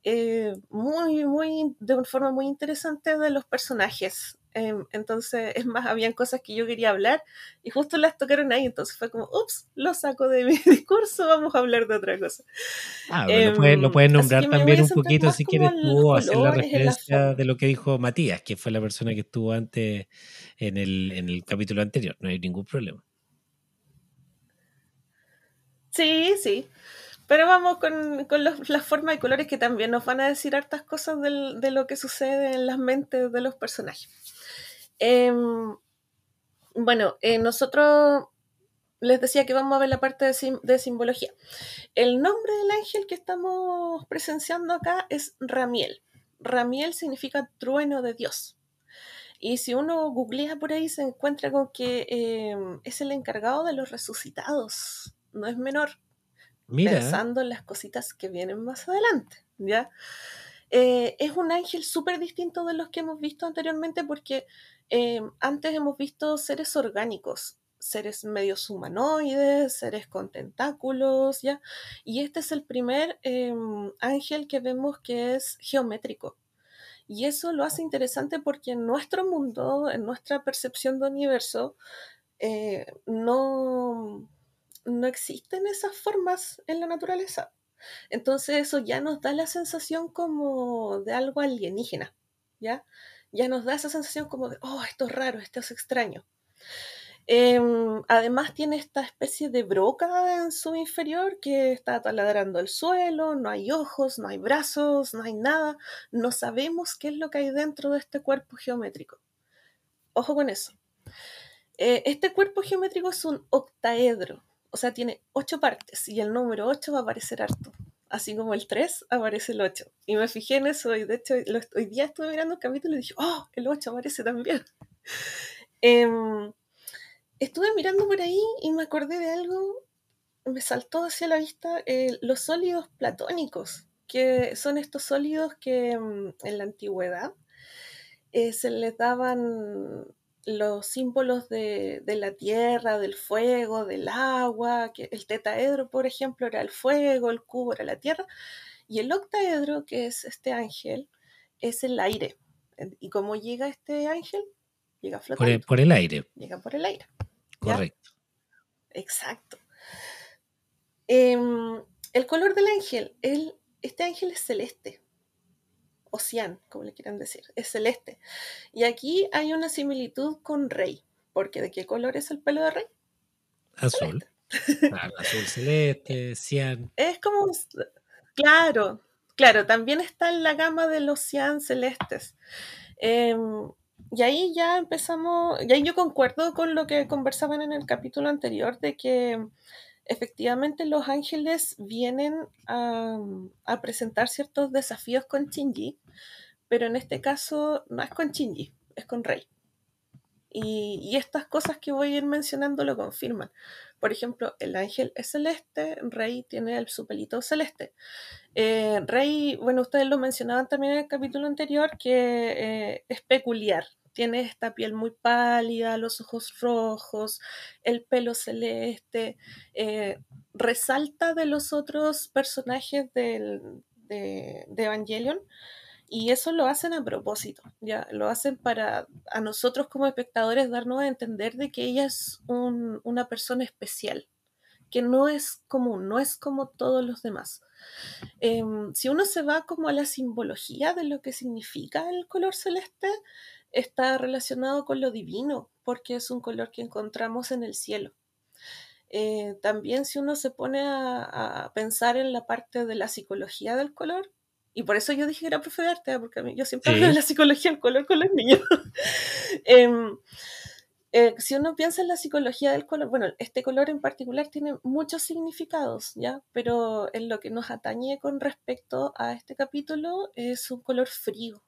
eh, muy, muy, de una forma muy interesante de los personajes Em, entonces, es más, habían cosas que yo quería hablar y justo las tocaron ahí, entonces fue como, ups, lo saco de mi discurso, vamos a hablar de otra cosa. Ah, lo, puedes, nombrar también un poquito si quieres tú hacer la referencia de lo que dijo Matías, que fue la persona que estuvo antes en el, en el capítulo anterior, no hay ningún problema. Sí, sí. Pero vamos con, con las formas y colores que también nos van a decir hartas cosas de lo que sucede en las mentes de los personajes. Em, bueno, eh, nosotros les decía que vamos a ver la parte de, simbología. El nombre del ángel que estamos presenciando acá es Ramiel. Ramiel significa trueno de Dios. Y si uno googlea por ahí, se encuentra con que em, es el encargado de los resucitados. No es menor. pensando en las cositas que vienen más adelante, ¿ya? Eh, es un ángel súper distinto de los que hemos visto anteriormente porque eh, antes hemos visto seres orgánicos, seres medios humanoides, seres con tentáculos, ¿ya? Y este es el primer em, ángel que vemos que es geométrico. Y eso lo hace interesante porque en nuestro mundo, en nuestra percepción de universo, eh, no, no existen esas formas en la naturaleza. Entonces eso ya nos da la sensación como de algo alienígena, ¿ya? Ya nos da esa sensación como de, oh, esto es raro, esto es extraño. Em, además tiene esta especie de broca en su inferior que está taladrando el suelo, no hay ojos, no hay brazos, no hay nada, no sabemos qué es lo que hay dentro de este cuerpo geométrico. Ojo con eso. Eh, este cuerpo geométrico es un octaedro, o sea, tiene ocho partes y el número 8 va a aparecer harto. Así como el 3 aparece el 8. Y me fijé en eso y de hecho hoy día estuve mirando el capítulo y dije, oh, el 8 aparece también. Em, estuve mirando por ahí y me acordé de algo, me saltó hacia la vista eh, los sólidos platónicos, que son estos sólidos que em, en la antigüedad eh, se les daban los símbolos de, la tierra, del fuego, del agua, que el tetaedro, por ejemplo, era el fuego, el cubo era la tierra, y el octaedro, que es este ángel, es el aire. ¿Y cómo llega este ángel? Llega flotando. Por el, aire. Llega por el aire. Correcto. Exacto. Em, el color del ángel, el, este ángel es celeste cian, como le quieran decir, es celeste. Y aquí hay una similitud con Rey, porque ¿de qué color es el pelo de Rey? Azul. azul celeste, cian. Es como, claro, claro, también está en la gama de los cian celestes. Em, y ahí ya empezamos, y ahí yo concuerdo con lo que conversaban en el capítulo anterior de que efectivamente los ángeles vienen a, presentar ciertos desafíos con Shinji, pero en este caso no es con Shinji, es con Rey. Y, estas cosas que voy a ir mencionando lo confirman. Por ejemplo, el ángel es celeste, Rey tiene el, su pelito celeste. Eh, Rey, bueno, ustedes lo mencionaban también en el capítulo anterior, que eh, es peculiar, tiene esta piel muy pálida, los ojos rojos, el pelo celeste, eh, resalta de los otros personajes de, Evangelion y eso lo hacen a propósito, ya lo hacen para a nosotros como espectadores darnos a entender de que ella es una persona especial, que no es común, no es como todos los demás. Em, si uno se va como a la simbología de lo que significa el color celeste, está relacionado con lo divino, porque es un color que encontramos en el cielo. Eh, también si uno se pone a, pensar en la parte de la psicología del color, y por eso yo dije que era profe de arte, porque yo siempre hablo de la psicología del color con los niños. Em, eh, si uno piensa en la psicología del color, bueno, este color en particular tiene muchos significados, ¿ya? Pero en lo que nos atañe con respecto a este capítulo es un color frío,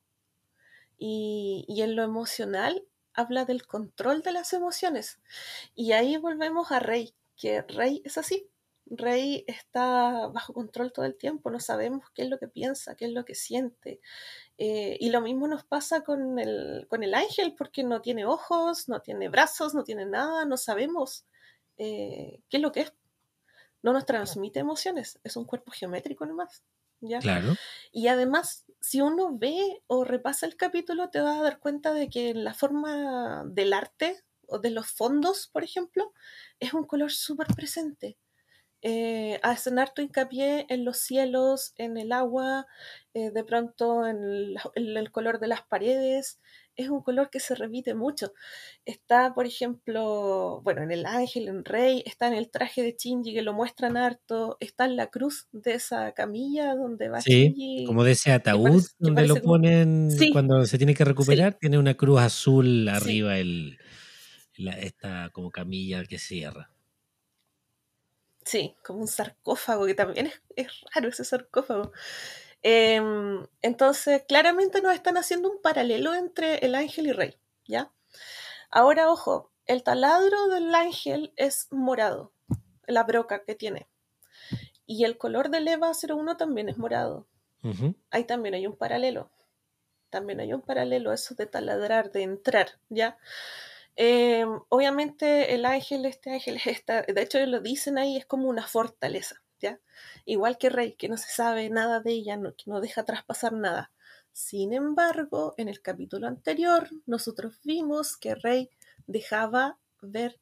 y, en lo emocional habla del control de las emociones. Y ahí volvemos a Rey, que Rey es así. Rey está bajo control todo el tiempo, no sabemos qué es lo que piensa, qué es lo que siente. Eh, y lo mismo nos pasa con el, con el ángel, porque no tiene ojos, no tiene brazos, no tiene nada, no sabemos eh, qué es lo que es. No nos transmite emociones, es un cuerpo geométrico nomás. ¿Ya? Claro. Y además si uno ve o repasa el capítulo, te vas a dar cuenta de que la forma del arte o de los fondos, por ejemplo, es un color súper presente. Eh, hacen harto hincapié en los cielos, en el agua, eh, de pronto en el, color de las paredes, es un color que se repite mucho. Está, por ejemplo, bueno, en el ángel, en rey, está en el traje de Shinji que lo muestran harto, está en la cruz de esa camilla donde va sí, como de ese ataúd donde lo ponen cuando se tiene que recuperar, tiene una cruz azul arriba el, esta como camilla que cierra. Sí, como un sarcófago, que también es, es raro ese sarcófago. Em, entonces, claramente nos están haciendo un paralelo entre el ángel y rey, ¿ya? Ahora, ojo, el taladro del ángel es morado, la broca que tiene. Y el color del EVA 01 también es morado. Ahí también hay un paralelo. También hay un paralelo, eso de taladrar, de entrar, ¿ya? Eh, obviamente el ángel, este ángel, está, de hecho lo dicen ahí, es como una fortaleza, ¿ya? Igual que Rey, que no se sabe nada de ella, no, que no deja traspasar nada. Sin embargo, en el capítulo anterior, nosotros vimos que Rey dejaba ver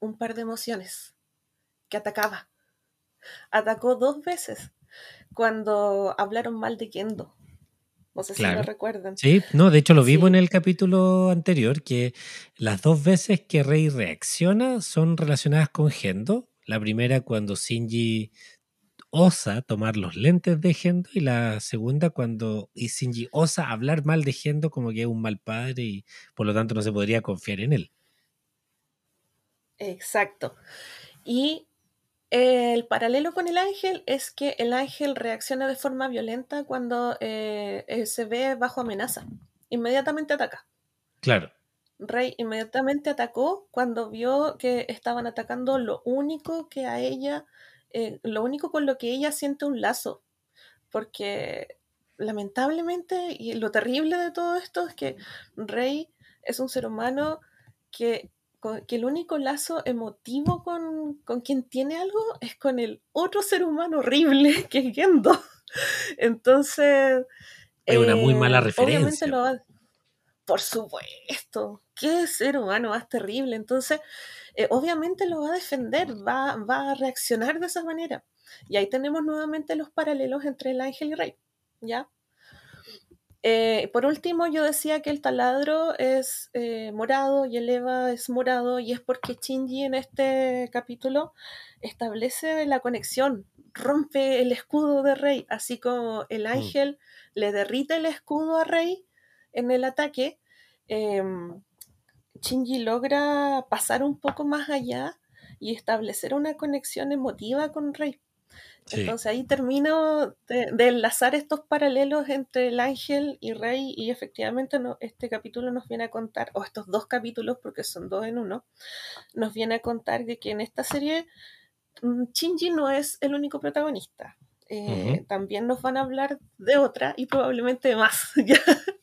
un par de emociones, que atacaba. Atacó dos veces cuando hablaron mal de Kendo. No sé si lo recuerdan. Sí, no, de hecho lo vimos en el capítulo anterior, que las dos veces que Rey reacciona son relacionadas con Gendo. La primera cuando Shinji osa tomar los lentes de Gendo y la segunda cuando Shinji osa hablar mal de Gendo como que es un mal padre y por lo tanto no se podría confiar en él. Exacto. Y el paralelo con el ángel es que el ángel reacciona de forma violenta cuando eh, eh, se ve bajo amenaza. Inmediatamente ataca. Claro. Rey inmediatamente atacó cuando vio que estaban atacando lo único que a ella, eh, lo único con lo que ella siente un lazo. Porque lamentablemente, y lo terrible de todo esto es que Rey es un ser humano que que el único lazo emotivo con, quien tiene algo es con el otro ser humano horrible que es Gendo. Entonces. Es una muy mala eh, referencia. Obviamente lo Por supuesto. Qué ser humano más terrible. Entonces, eh, obviamente lo va a defender, va, va a reaccionar de esa manera. Y ahí tenemos nuevamente los paralelos entre el ángel y rey. ¿Ya? Eh, por último, yo decía que el taladro es eh, morado y el Eva es morado y es porque Shinji en este capítulo establece la conexión, rompe el escudo de Rey, así como el mm. ángel le derrite el escudo a Rey en el ataque. Em, Shinji logra pasar un poco más allá y establecer una conexión emotiva con Rey. Entonces ahí termino de, enlazar estos paralelos entre el ángel y rey y efectivamente no, este capítulo nos viene a contar, o estos dos capítulos, porque son dos en uno, nos viene a contar de que en esta serie mm, Shinji no es el único protagonista. Eh, también nos van a hablar de otra y probablemente de más.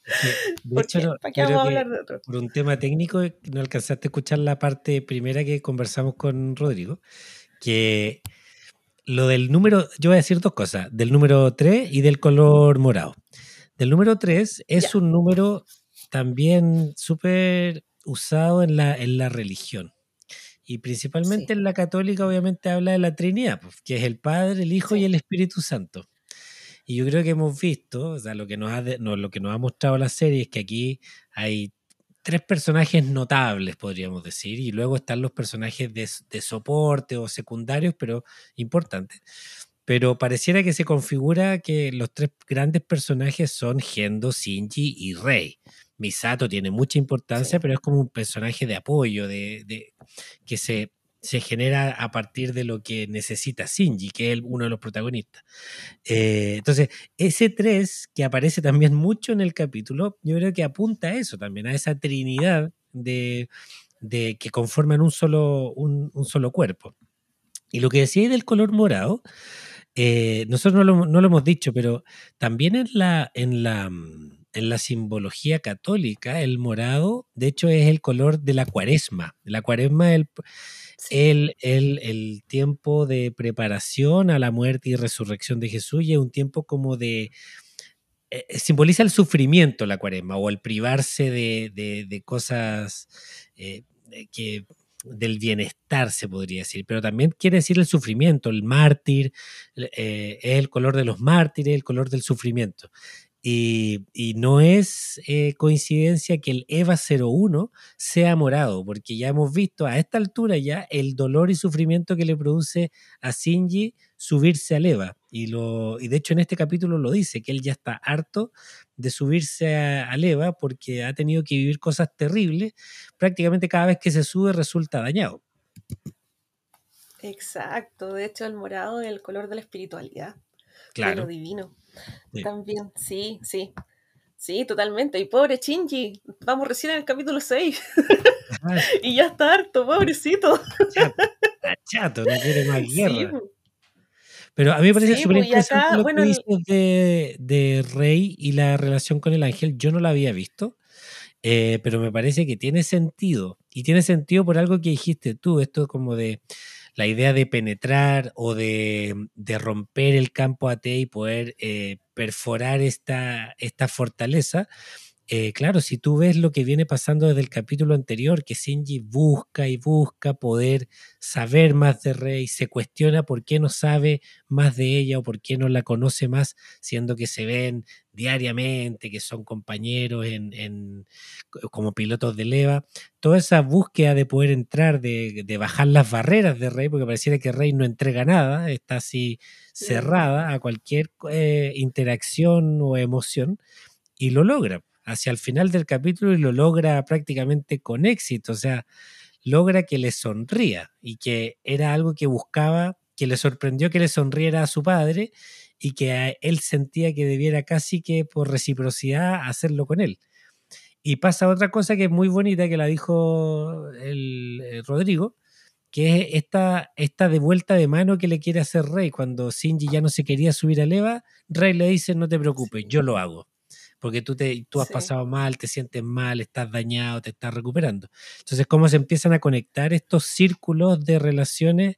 De hecho, ¿para qué vamos a hablar de otro? Por un tema técnico, no alcanzaste a escuchar la parte primera que conversamos con Rodrigo, que lo del número, yo voy a decir dos cosas, del número 3 y del color morado. Del número 3 es un número también súper usado en la, en la religión. Y principalmente en la católica obviamente habla de la Trinidad, pues, que es el Padre, el Hijo y el Espíritu Santo. Y yo creo que hemos visto, o sea, lo que nos ha, lo que nos ha mostrado la serie es que aquí hay tres personajes notables, podríamos decir, y luego están los personajes de, soporte o secundarios, pero importantes. Pero pareciera que se configura que los tres grandes personajes son Gendo, Shinji y Rei. Misato tiene mucha importancia, pero es como un personaje de apoyo, de, que se se genera a partir de lo que necesita Shinji, que es uno de los protagonistas. Eh, entonces, ese 3, que aparece también mucho en el capítulo, yo creo que apunta a eso también, a esa trinidad de, que conforman un solo, un, solo cuerpo. Y lo que decía del color morado, eh, nosotros no lo, hemos dicho, pero también en la, en la en la simbología católica, el morado, de hecho, es el color de la cuaresma. La cuaresma es el, el, el, tiempo de preparación a la muerte y resurrección de Jesús y es un tiempo como de... Eh, eh, simboliza el sufrimiento la cuaresma o el privarse de, cosas eh, que del bienestar, se podría decir, pero también quiere decir el sufrimiento, el mártir, es el color de los mártires, el color del sufrimiento. Y, no es eh, coincidencia que el EVA 01 sea morado, porque ya hemos visto a esta altura ya el dolor y sufrimiento que le produce a Shinji subirse al EVA. Y, y de hecho en este capítulo lo dice, que él ya está harto de subirse al EVA porque ha tenido que vivir cosas terribles. Prácticamente cada vez que se sube resulta dañado. Exacto, de hecho el morado es el color de la espiritualidad, claro. de lo divino. También, sí, sí. Sí, totalmente. Y pobre Shinji, vamos recién en el capítulo 6. y ya está harto, pobrecito. Chato, chato no quiere más guerra. Pero a mí me parece Sí, súper y interesante acá, lo que el- dices de, de Rey y la relación con el ángel. Yo no la había visto, eh, pero me parece que tiene sentido. Y tiene sentido por algo que dijiste tú, esto como de la idea de penetrar o de, de romper el campo AT y poder eh, perforar esta, esta fortaleza. Eh, claro, si tú ves lo que viene pasando desde el capítulo anterior, que Shinji busca y busca poder saber más de Rey, se cuestiona por qué no sabe más de ella o por qué no la conoce más, siendo que se ven diariamente, que son compañeros en, en- como pilotos de leva. Toda esa búsqueda de poder entrar, de, de bajar las barreras de Rey, porque pareciera que Rey no entrega nada, está así cerrada a cualquier eh, interacción o emoción y lo logra hacia el final del capítulo y lo logra prácticamente con éxito, o sea, logra que le sonría y que era algo que buscaba, que le sorprendió que le sonriera a su padre y que él sentía que debiera casi que por reciprocidad hacerlo con él. Y pasa otra cosa que es muy bonita que la dijo el, el Rodrigo, que es esta, esta de vuelta de mano que le quiere hacer Rey. Cuando Shinji ya no se quería subir a Eva, Rey le dice, no te preocupes, yo lo hago. Porque tú, te, tú has Sí. pasado mal, te sientes mal, estás dañado, te estás recuperando. Entonces, cómo se empiezan a conectar estos círculos de relaciones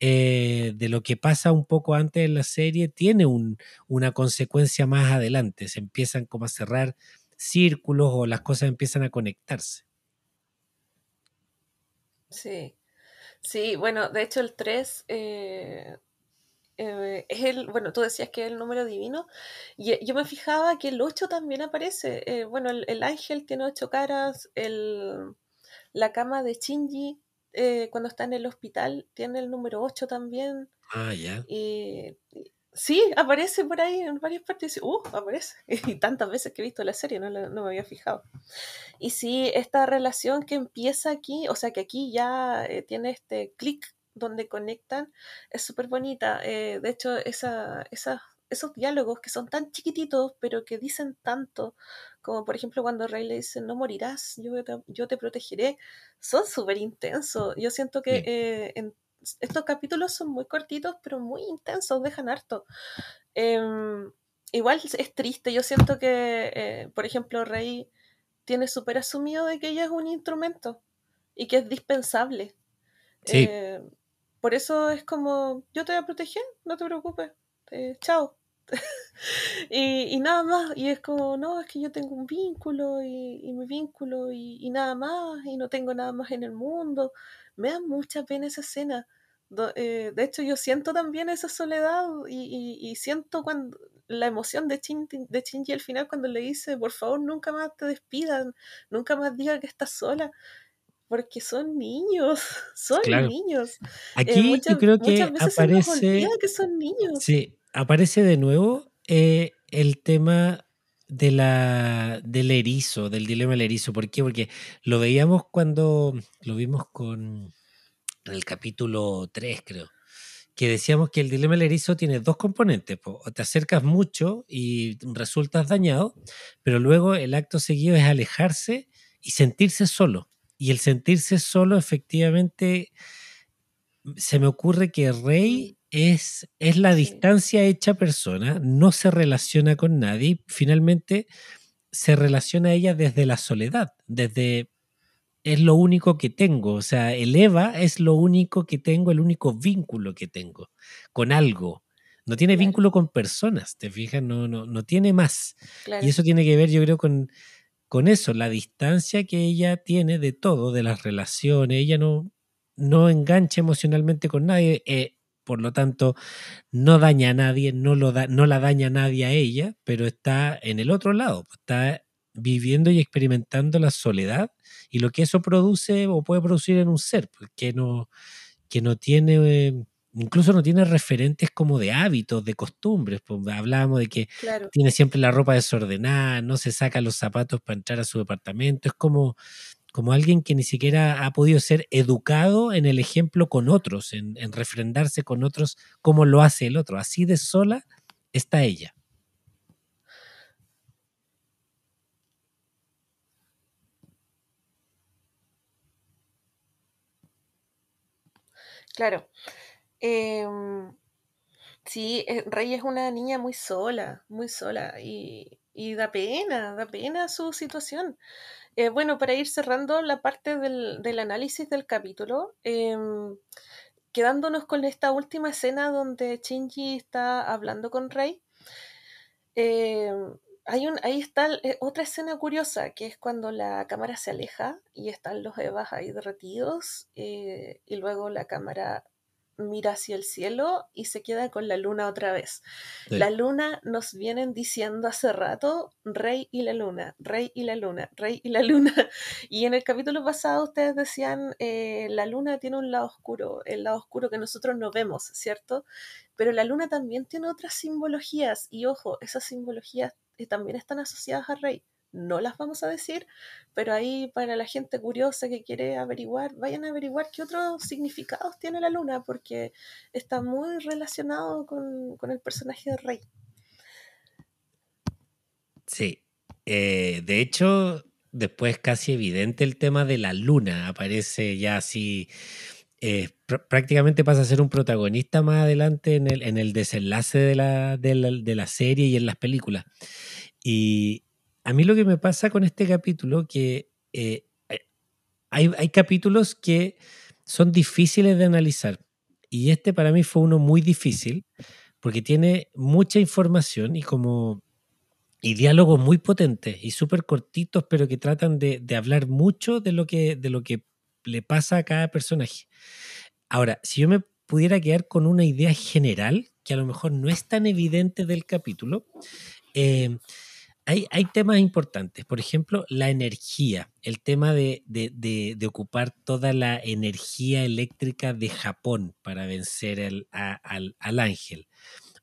eh, de lo que pasa un poco antes en la serie, tiene un- una consecuencia más adelante. Se empiezan como a cerrar círculos o las cosas empiezan a conectarse. Sí, sí, bueno, de hecho el 3 eh, eh, es el, bueno, tú decías que es el número divino, y eh, yo me fijaba que el 8 también aparece, eh, bueno, el, el ángel tiene ocho caras, el, la cama de Shinji eh, cuando está en el hospital tiene el número 8 también, Ah, ya. y, y- sí, aparece por ahí en varias partes, y, uh, aparece, y tantas veces que he visto la serie, no, no me había fijado. Y sí, esta relación que empieza aquí, o sea que aquí ya tiene este clic donde conectan, es súper bonita. Eh, de hecho, esa, esa- esos diálogos que son tan chiquititos, pero que dicen tanto, como por ejemplo cuando Rey le dice, no morirás, yo te, yo te protegeré, son súper intensos. Yo siento que eh, en- estos capítulos son muy cortitos, pero muy intensos, dejan harto. Em, igual es triste, yo siento que, eh, por ejemplo, Rey tiene súper asumido de que ella es un instrumento y que es dispensable. Sí. Eh, por eso es como, yo te voy a proteger, no te preocupes, eh, chao. y, y nada más, y es como, no, es que yo tengo un vínculo y, mi vínculo y, nada más, y no tengo nada más en el mundo. Me da mucha pena esa escena. Eh, de hecho, yo siento también esa soledad y, siento cuando la emoción de Shinji, de al final cuando le dice, por favor, nunca más te despidan, nunca más diga que estás sola, porque son niños, son Claro. niños. Eh, Aquí muchas, yo creo que aparece, que son niños. sí, aparece de nuevo eh, el tema de la, del erizo, del dilema del erizo. ¿Por qué? Porque lo veíamos cuando lo vimos con en el capítulo 3, creo, que decíamos que el dilema del erizo tiene dos componentes. po, O te acercas mucho y resultas dañado, pero luego el acto seguido es alejarse y sentirse solo. Y el sentirse solo efectivamente se me ocurre que Rey es, es la distancia hecha persona, no se relaciona con nadie, finalmente se relaciona a ella desde la soledad, desde es lo único que tengo, o sea, el Eva es lo único que tengo, el único vínculo que tengo con algo. No tiene Claro. vínculo con personas, ¿te fijas? No, no, no tiene más. Claro. Y eso tiene que ver, yo creo, con, con eso, la distancia que ella tiene de todo, de las relaciones. Ella no, no engancha emocionalmente con nadie, eh, por lo tanto, no daña a nadie, no, lo da, no la daña a nadie a ella, pero está en el otro lado, está viviendo y experimentando la soledad y lo que eso produce o puede producir en un ser, pues, que, no, que no tiene... eh, Incluso no tiene referentes como de hábitos, de costumbres. Pues hablábamos de que Claro. tiene siempre la ropa desordenada, no se saca los zapatos para entrar a su departamento. Es como, como alguien que ni siquiera ha podido ser educado en el ejemplo con otros, en, en refrendarse con otros como lo hace el otro. Así de sola está ella. Claro. Em, Sí, eh, Rey es una niña muy sola, muy sola y, y da pena, da pena su situación. Eh, bueno, para ir cerrando la parte del, del análisis del capítulo, em, quedándonos con esta última escena donde Shinji está hablando con Rey, em, hay un, ahí está eh, otra escena curiosa, que es cuando la cámara se aleja y están los Evas ahí derretidos, y luego la cámara mira hacia el cielo y se queda con la luna otra vez. Sí. La luna nos vienen diciendo hace rato, rey y la luna, rey y la luna, rey y la luna. Y en el capítulo pasado ustedes decían, eh, la luna tiene un lado oscuro, el lado oscuro que nosotros no vemos, ¿cierto? Pero la luna también tiene otras simbologías y ojo, esas simbologías eh, también están asociadas a rey no las vamos a decir, pero ahí para la gente curiosa que quiere averiguar, vayan a averiguar qué otros significados tiene la luna, porque está muy relacionado con, con el personaje de Rey. Sí. Eh, de hecho, después casi evidente el tema de la luna. Aparece ya así. eh, pr- prácticamente pasa a ser un protagonista más adelante en el, en el desenlace de la, de, la, de la serie y en las películas. Y a mí lo que me pasa con este capítulo, que eh, hay, hay capítulos que son difíciles de analizar. Y este para mí fue uno muy difícil, porque tiene mucha información y como y diálogos muy potentes y súper cortitos, pero que tratan de, de hablar mucho de lo, que, de lo que le pasa a cada personaje. Ahora, si yo me pudiera quedar con una idea general, que a lo mejor no es tan evidente del capítulo, eh, hay, hay, temas importantes. Por ejemplo, la energía, el tema de, ocupar toda la energía eléctrica de Japón para vencer al, al ángel.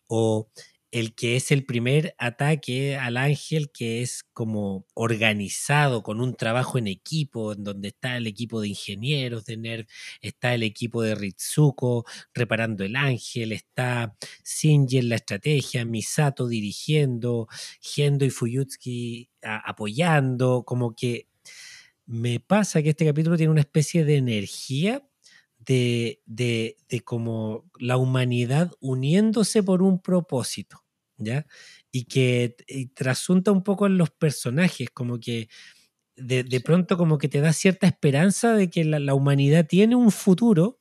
O el que es el primer ataque al ángel que es como organizado con un trabajo en equipo, en donde está el equipo de ingenieros de NERV, está el equipo de Ritsuko reparando el ángel, está Shinji en la estrategia, Misato dirigiendo, Gendo y Fuyutsuki apoyando, como que me pasa que este capítulo tiene una especie de energía de, de, de, como la humanidad uniéndose por un propósito, ¿ya? Y que y trasunta un poco en los personajes, como que de, de, pronto como que te da cierta esperanza de que la, la, humanidad tiene un futuro,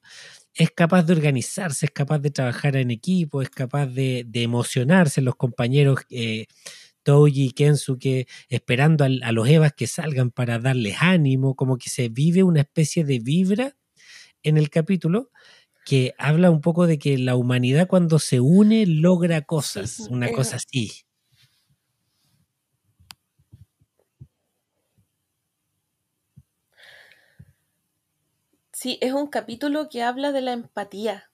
es capaz de organizarse, es capaz de trabajar en equipo, es capaz de, de emocionarse, los compañeros... Eh, Toji y Kensuke esperando a, a, los Evas que salgan para darles ánimo, como que se vive una especie de vibra en el capítulo que habla un poco de que la humanidad cuando se une logra cosas, sí, una cosa así. Sí, es un capítulo que habla de la empatía,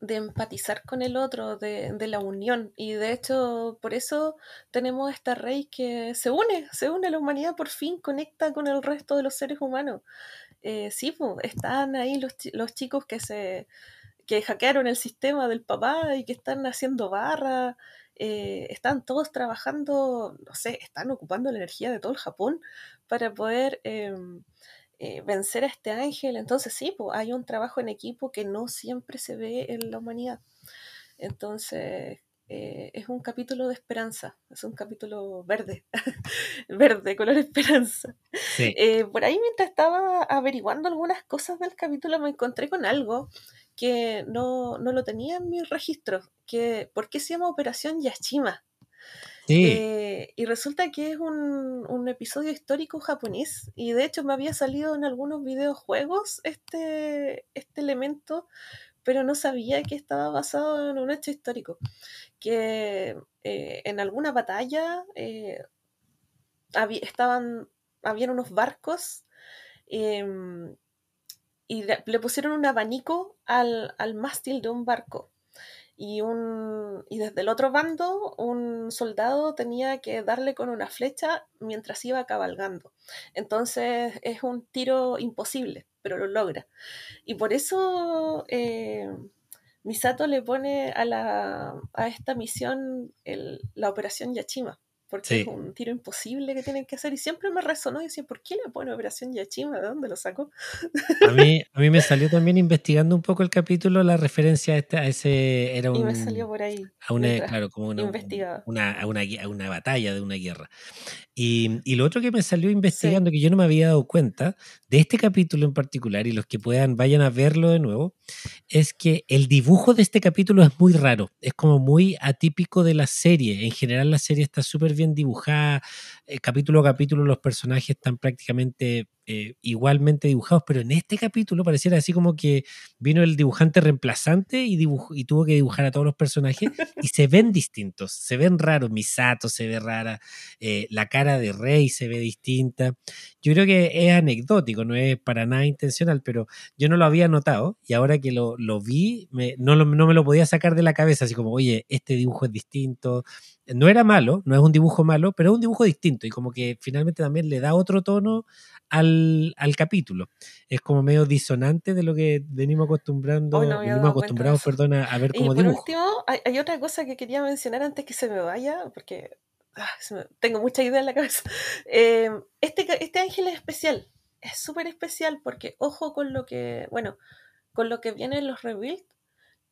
de empatizar con el otro, de, de, la unión. Y de hecho, por eso tenemos esta rey que se une, se une a la humanidad, por fin conecta con el resto de los seres humanos. Eh, sí, pues, están ahí los, los chicos que se que hackearon el sistema del papá y que están haciendo barra, eh, están todos trabajando, no sé, están ocupando la energía de todo el Japón para poder eh, eh, vencer a este ángel. Entonces sí, pues, hay un trabajo en equipo que no siempre se ve en la humanidad. Entonces eh, es un capítulo de esperanza, es un capítulo verde, verde, color esperanza. Sí. Eh, por ahí mientras estaba averiguando algunas cosas del capítulo me encontré con algo que no, no lo tenía en mis registros, que ¿por qué se llama Operación Yashima? Sí. Eh, y resulta que es un, un, episodio histórico japonés y de hecho me había salido en algunos videojuegos este, este elemento, pero no sabía que estaba basado en un hecho histórico. Que eh, en alguna batalla eh, había, estaban, habían unos barcos em, y le, le, pusieron un abanico al, al mástil de un barco y, un, y desde el otro bando un soldado tenía que darle con una flecha mientras iba cabalgando. Entonces es un tiro imposible, pero lo logra. Y por eso eh, Misato le pone a, la, a esta misión el, la operación Yachima, porque es un tiro imposible que tienen que hacer. Y siempre me resonó y decía, ¿por qué le pone Operación Yachima? ¿De dónde lo sacó? A mí, a mí me salió también investigando un poco el capítulo la referencia a, este, a ese. Era un, y me salió por ahí. A una, claro, como una, una, una, una, batalla de una guerra. Y, y, lo otro que me salió investigando, que yo no me había dado cuenta, de este capítulo en particular, y los que puedan vayan a verlo de nuevo, es que el dibujo de este capítulo es muy raro. Es como muy atípico de la serie. En general, la serie está súper bien dibujada. Eh, capítulo a capítulo, los personajes están prácticamente eh, igualmente dibujados, pero en este capítulo pareciera así como que vino el dibujante reemplazante y, y tuvo que dibujar a todos los personajes y se ven distintos, se ven raros. Misato se ve rara, eh, la cara de Rey se ve distinta. Yo creo que es anecdótico, no es para nada intencional, pero yo no lo había notado y ahora que lo, vi, no, no me lo podía sacar de la cabeza, así como, oye, este dibujo es distinto, no era malo, no es un dibujo malo, pero es un dibujo distinto y como que finalmente también le da otro tono al, capítulo. Es como medio disonante de lo que venimos acostumbrando, venimos acostumbrados, perdón, a, ver como y por último, hay, otra cosa que quería mencionar antes que se me vaya, porque ah, tengo mucha idea en la cabeza. Em, este, este ángel es especial, es súper especial porque ojo con lo que, bueno, con lo que vienen los rebuild,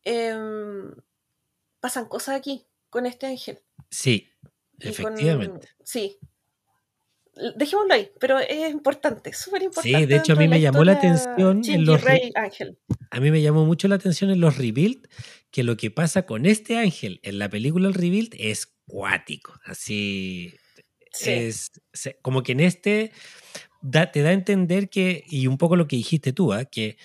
em, pasan cosas aquí con este ángel. Sí, efectivamente. sí. Dejémoslo ahí, pero es importante, súper importante. Sí, de hecho a mí me llamó la atención en los Ángel. A mí me llamó mucho la atención en los rebuild que lo que pasa con este ángel en la película El Rebuild es cuático, así es como que en este te da a entender que y un poco lo que dijiste tú, ¿ah? que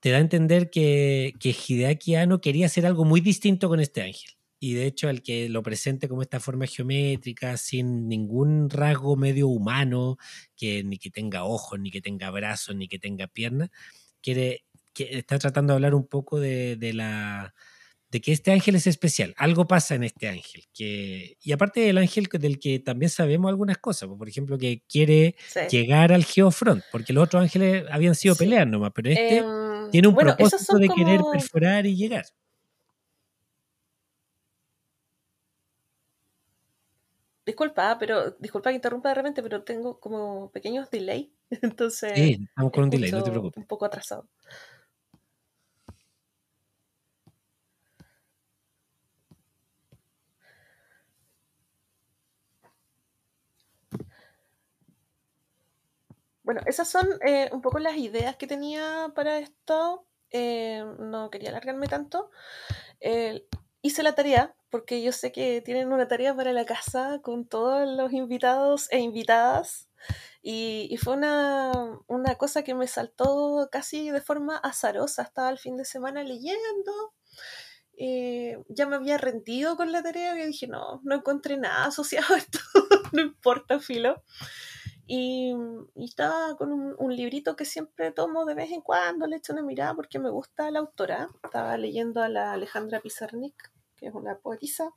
te da a entender que, que Hideaki Anno quería hacer algo muy distinto con este ángel y de hecho el que lo presente como esta forma geométrica, sin ningún rasgo medio humano, que ni que tenga ojos, ni que tenga brazos, ni que tenga piernas, quiere, que está tratando de hablar un poco de, la de que este ángel es especial, algo pasa en este ángel, que, y aparte del ángel del que también sabemos algunas cosas, por ejemplo, que quiere llegar al Geofront, porque los otros ángeles habían sido pelear nomás, pero este em, tiene un propósito de querer perforar y llegar. Disculpa, pero disculpa que interrumpa de repente, pero tengo como pequeños delay. Entonces. Sí, estamos con un delay, no te preocupes. Un poco atrasado. Bueno, esas son eh, un poco las ideas que tenía para esto. Eh, no quería alargarme tanto. Hice la tarea porque yo sé que tienen una tarea para la casa con todos los invitados e invitadas. Y, fue una, cosa que me saltó casi de forma azarosa. Estaba el fin de semana leyendo. Eh, ya me había rendido con la tarea y dije, no, no encontré nada asociado a esto, no importa, filo. Y, estaba con un, un, librito que siempre tomo de vez en cuando, le echo una mirada porque me gusta la autora. Estaba leyendo a la Alejandra Pizarnik, que es una poetisa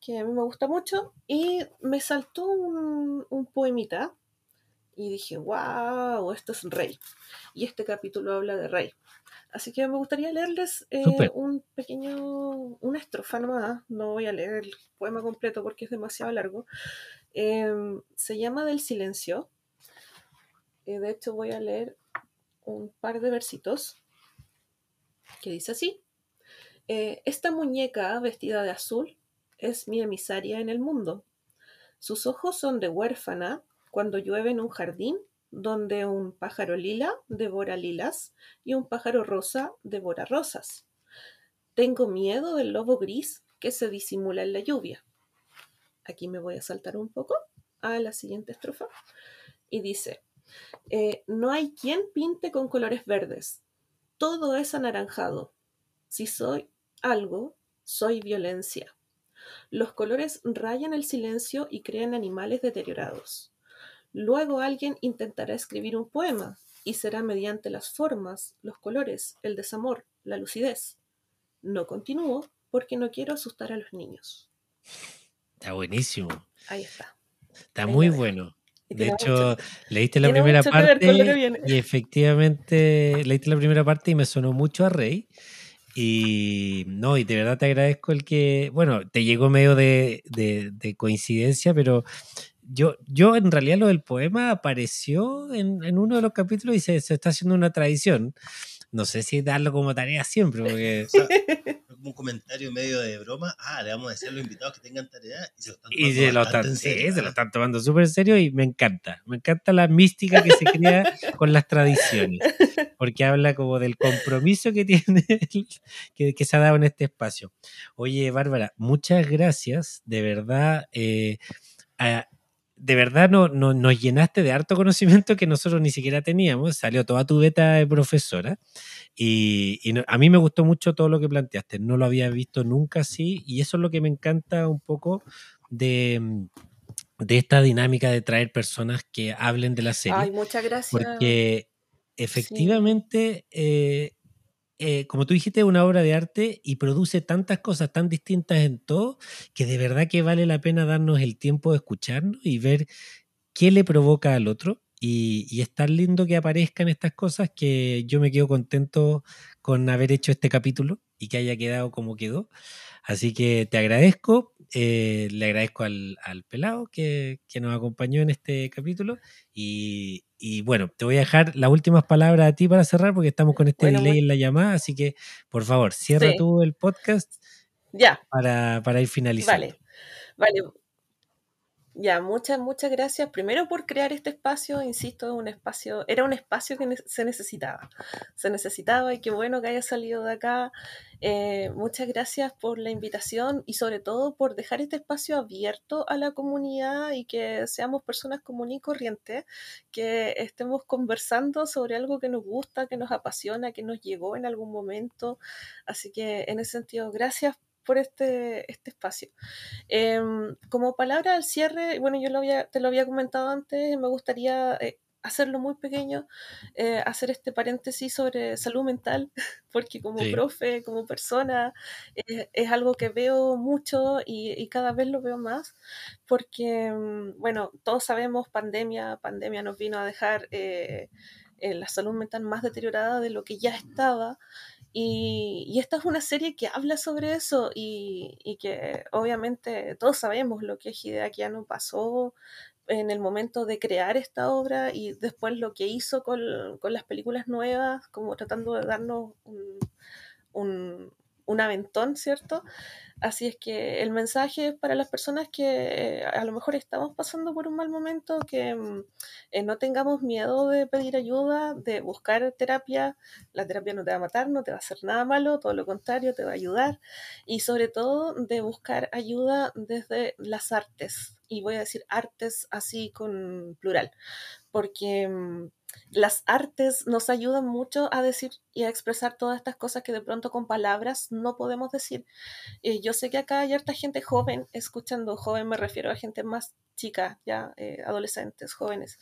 que a mí me gusta mucho, y me saltó un, poemita y dije, wow, esto es Rey. Y este capítulo habla de Rey. Así que me gustaría leerles eh, un pequeño, una estrofa nomás, no voy a leer el poema completo porque es demasiado largo. Em, se llama Del Silencio. Eh, de hecho voy a leer un par de versitos que dice así. Eh, esta muñeca vestida de azul es mi emisaria en el mundo. Sus ojos son de huérfana cuando llueve en un jardín donde un pájaro lila devora lilas y un pájaro rosa devora rosas. Tengo miedo del lobo gris que se disimula en la lluvia. Aquí me voy a saltar un poco a la siguiente estrofa. Y dice, eh, no hay quien pinte con colores verdes. Todo es anaranjado. Si soy algo, soy violencia. Los colores rayan el silencio y crean animales deteriorados. Luego alguien intentará escribir un poema y será mediante las formas, los colores, el desamor, la lucidez. No continúo porque no quiero asustar a los niños. Está buenísimo. Ahí está. Está muy bueno. De hecho, leíste la primera parte y efectivamente leíste la primera parte y me sonó mucho a Rey. Y no, y de verdad te agradezco el que, bueno, te llegó medio de, de, coincidencia, pero yo, yo en realidad lo del poema apareció en, en uno de los capítulos y se, está haciendo una tradición. No sé si darlo como tarea siempre, porque... un comentario medio de broma, ah, le vamos a decir a los invitados que tengan tarea y se lo están tomando, y se lo están, se lo están tomando súper serio y me encanta, me encanta la mística que se crea con las tradiciones, porque habla como del compromiso que tiene, que, que, se ha dado en este espacio. Oye, Bárbara, muchas gracias, de verdad. Eh, de verdad no, no, nos llenaste de harto conocimiento que nosotros ni siquiera teníamos. Salió toda tu beta de profesora. Y, a mí me gustó mucho todo lo que planteaste. No lo había visto nunca así. Y eso es lo que me encanta un poco de, de esta dinámica de traer personas que hablen de la serie. Ay, muchas gracias. Porque efectivamente eh, eh, como tú dijiste, es una obra de arte y produce tantas cosas tan distintas en todo que de verdad que vale la pena darnos el tiempo de escucharnos y ver qué le provoca al otro. Y, y, es tan lindo que aparezcan estas cosas que yo me quedo contento con haber hecho este capítulo y que haya quedado como quedó. Así que te agradezco, eh, le agradezco al, al pelado que, que, nos acompañó en este capítulo y, y, bueno, te voy a dejar las últimas palabras a ti para cerrar porque estamos con este delay en la llamada, así que por favor, cierra tú el podcast ya. Para, para ir finalizando. Vale, vale. Ya, muchas, muchas gracias. Primero por crear este espacio, insisto, un espacio, era un espacio que se necesitaba. Se necesitaba y qué bueno que haya salido de acá. Eh, muchas gracias por la invitación y sobre todo por dejar este espacio abierto a la comunidad y que seamos personas comunes y corrientes, que estemos conversando sobre algo que nos gusta, que nos apasiona, que nos llegó en algún momento. Así que en ese sentido, gracias por este, este espacio. Em, como palabra al cierre, bueno, yo lo había, te lo había comentado antes, me gustaría eh, hacerlo muy pequeño, eh, hacer este paréntesis sobre salud mental, porque como profe, como persona, eh, es algo que veo mucho y, cada vez lo veo más, porque, mm, bueno, todos sabemos, pandemia, pandemia nos vino a dejar la salud mental más deteriorada de lo que ya estaba. Y, esta es una serie que habla sobre eso y, que obviamente todos sabemos lo que Hideaki Anno pasó en el momento de crear esta obra y después lo que hizo con, las películas nuevas, como tratando de darnos un aventón, ¿cierto? Así es que el mensaje para las personas que a lo mejor estamos pasando por un mal momento, que mm, eh, no tengamos miedo de pedir ayuda, de buscar terapia. La terapia no te va a matar, no te va a hacer nada malo, todo lo contrario, te va a ayudar. Y sobre todo de buscar ayuda desde las artes. Y voy a decir artes así con plural, porque mm, las artes nos ayudan mucho a decir y a expresar todas estas cosas que de pronto con palabras no podemos decir. Eh, yo sé que acá hay harta gente joven escuchando, joven me refiero a gente más chica, ya eh, adolescentes, jóvenes,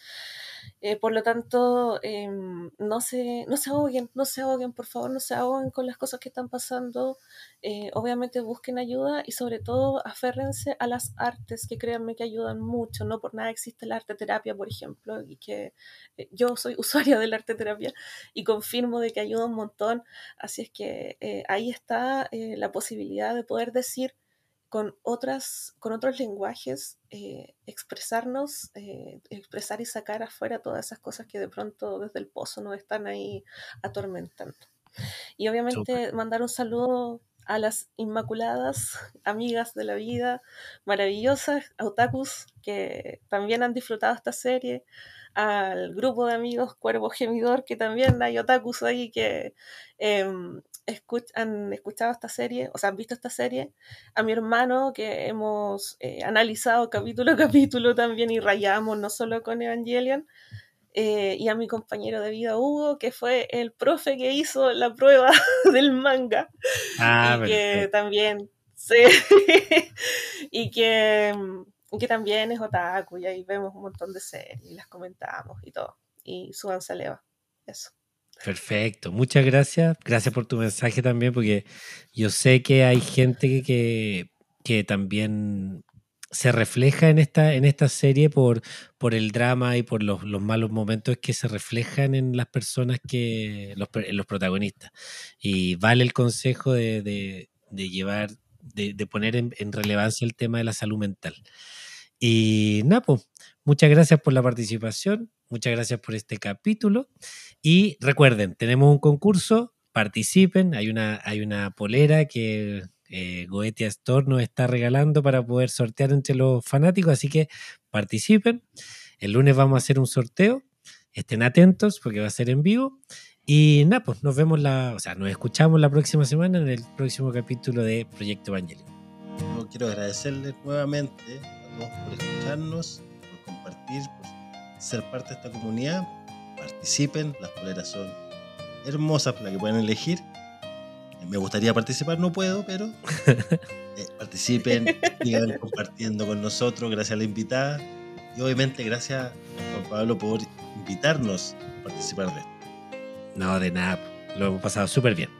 eh, por lo tanto, em, no, se, no se ahoguen, no se ahoguen, por favor, no se ahoguen con las cosas que están pasando. Eh, obviamente busquen ayuda y sobre todo aférrense a las artes que créanme que ayudan mucho. No por nada existe la arte terapia, por ejemplo, y que eh, yo soy usuaria de la arte terapia y confirmo de que ayuda un montón. Así es que ahí está la posibilidad de poder decir con, otras, con otros lenguajes, eh, expresarnos, eh, expresar y sacar afuera todas esas cosas que de pronto desde el pozo nos están ahí atormentando. Y obviamente mandar un saludo a las inmaculadas amigas de la vida, maravillosas, otakus, que también han disfrutado esta serie, al grupo de amigos Cuervo Gemidor, que también hay otakus ahí que em, han escuchado esta serie, o sea, han visto esta serie, a mi hermano que hemos eh, analizado capítulo a capítulo también y rayamos no solo con Evangelion, eh, y a mi compañero de vida Hugo, que fue el profe que hizo la prueba del manga, ah, y que también, sí, y que, que también es otaku, y ahí vemos un montón de series, y las comentamos y todo, y súbanse a Leva, eso. Perfecto, muchas gracias. Gracias por tu mensaje también, porque yo sé que hay gente que, que, también se refleja en esta, en esta serie por, por el drama y por los, los malos momentos que se reflejan en las personas que, los, en los protagonistas. Y vale el consejo de, de, llevar, de, de poner en, relevancia el tema de la salud mental. Y Napo, muchas gracias por la participación, muchas gracias por este capítulo. Y recuerden, tenemos un concurso, participen, hay una, hay una polera que eh, Goetia Store nos está regalando para poder sortear entre los fanáticos, así que participen. El lunes vamos a hacer un sorteo, estén atentos porque va a ser en vivo. Y nada, pues nos vemos la, o sea, nos escuchamos la próxima semana en el próximo capítulo de Proyecto Evangelio. Quiero agradecerles nuevamente a todos por escucharnos, compartir, por ser parte de esta comunidad. Participen, las poleras son hermosas para que puedan elegir me gustaría participar, no puedo, pero eh, participen, sigan compartiendo con nosotros, gracias a la invitada y obviamente gracias a Juan Pablo por invitarnos a participar de esto. No, de nada, lo hemos pasado súper bien.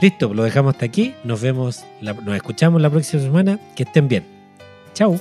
Listo, lo dejamos hasta aquí, nos vemos, nos escuchamos la próxima semana, que estén bien. Chao.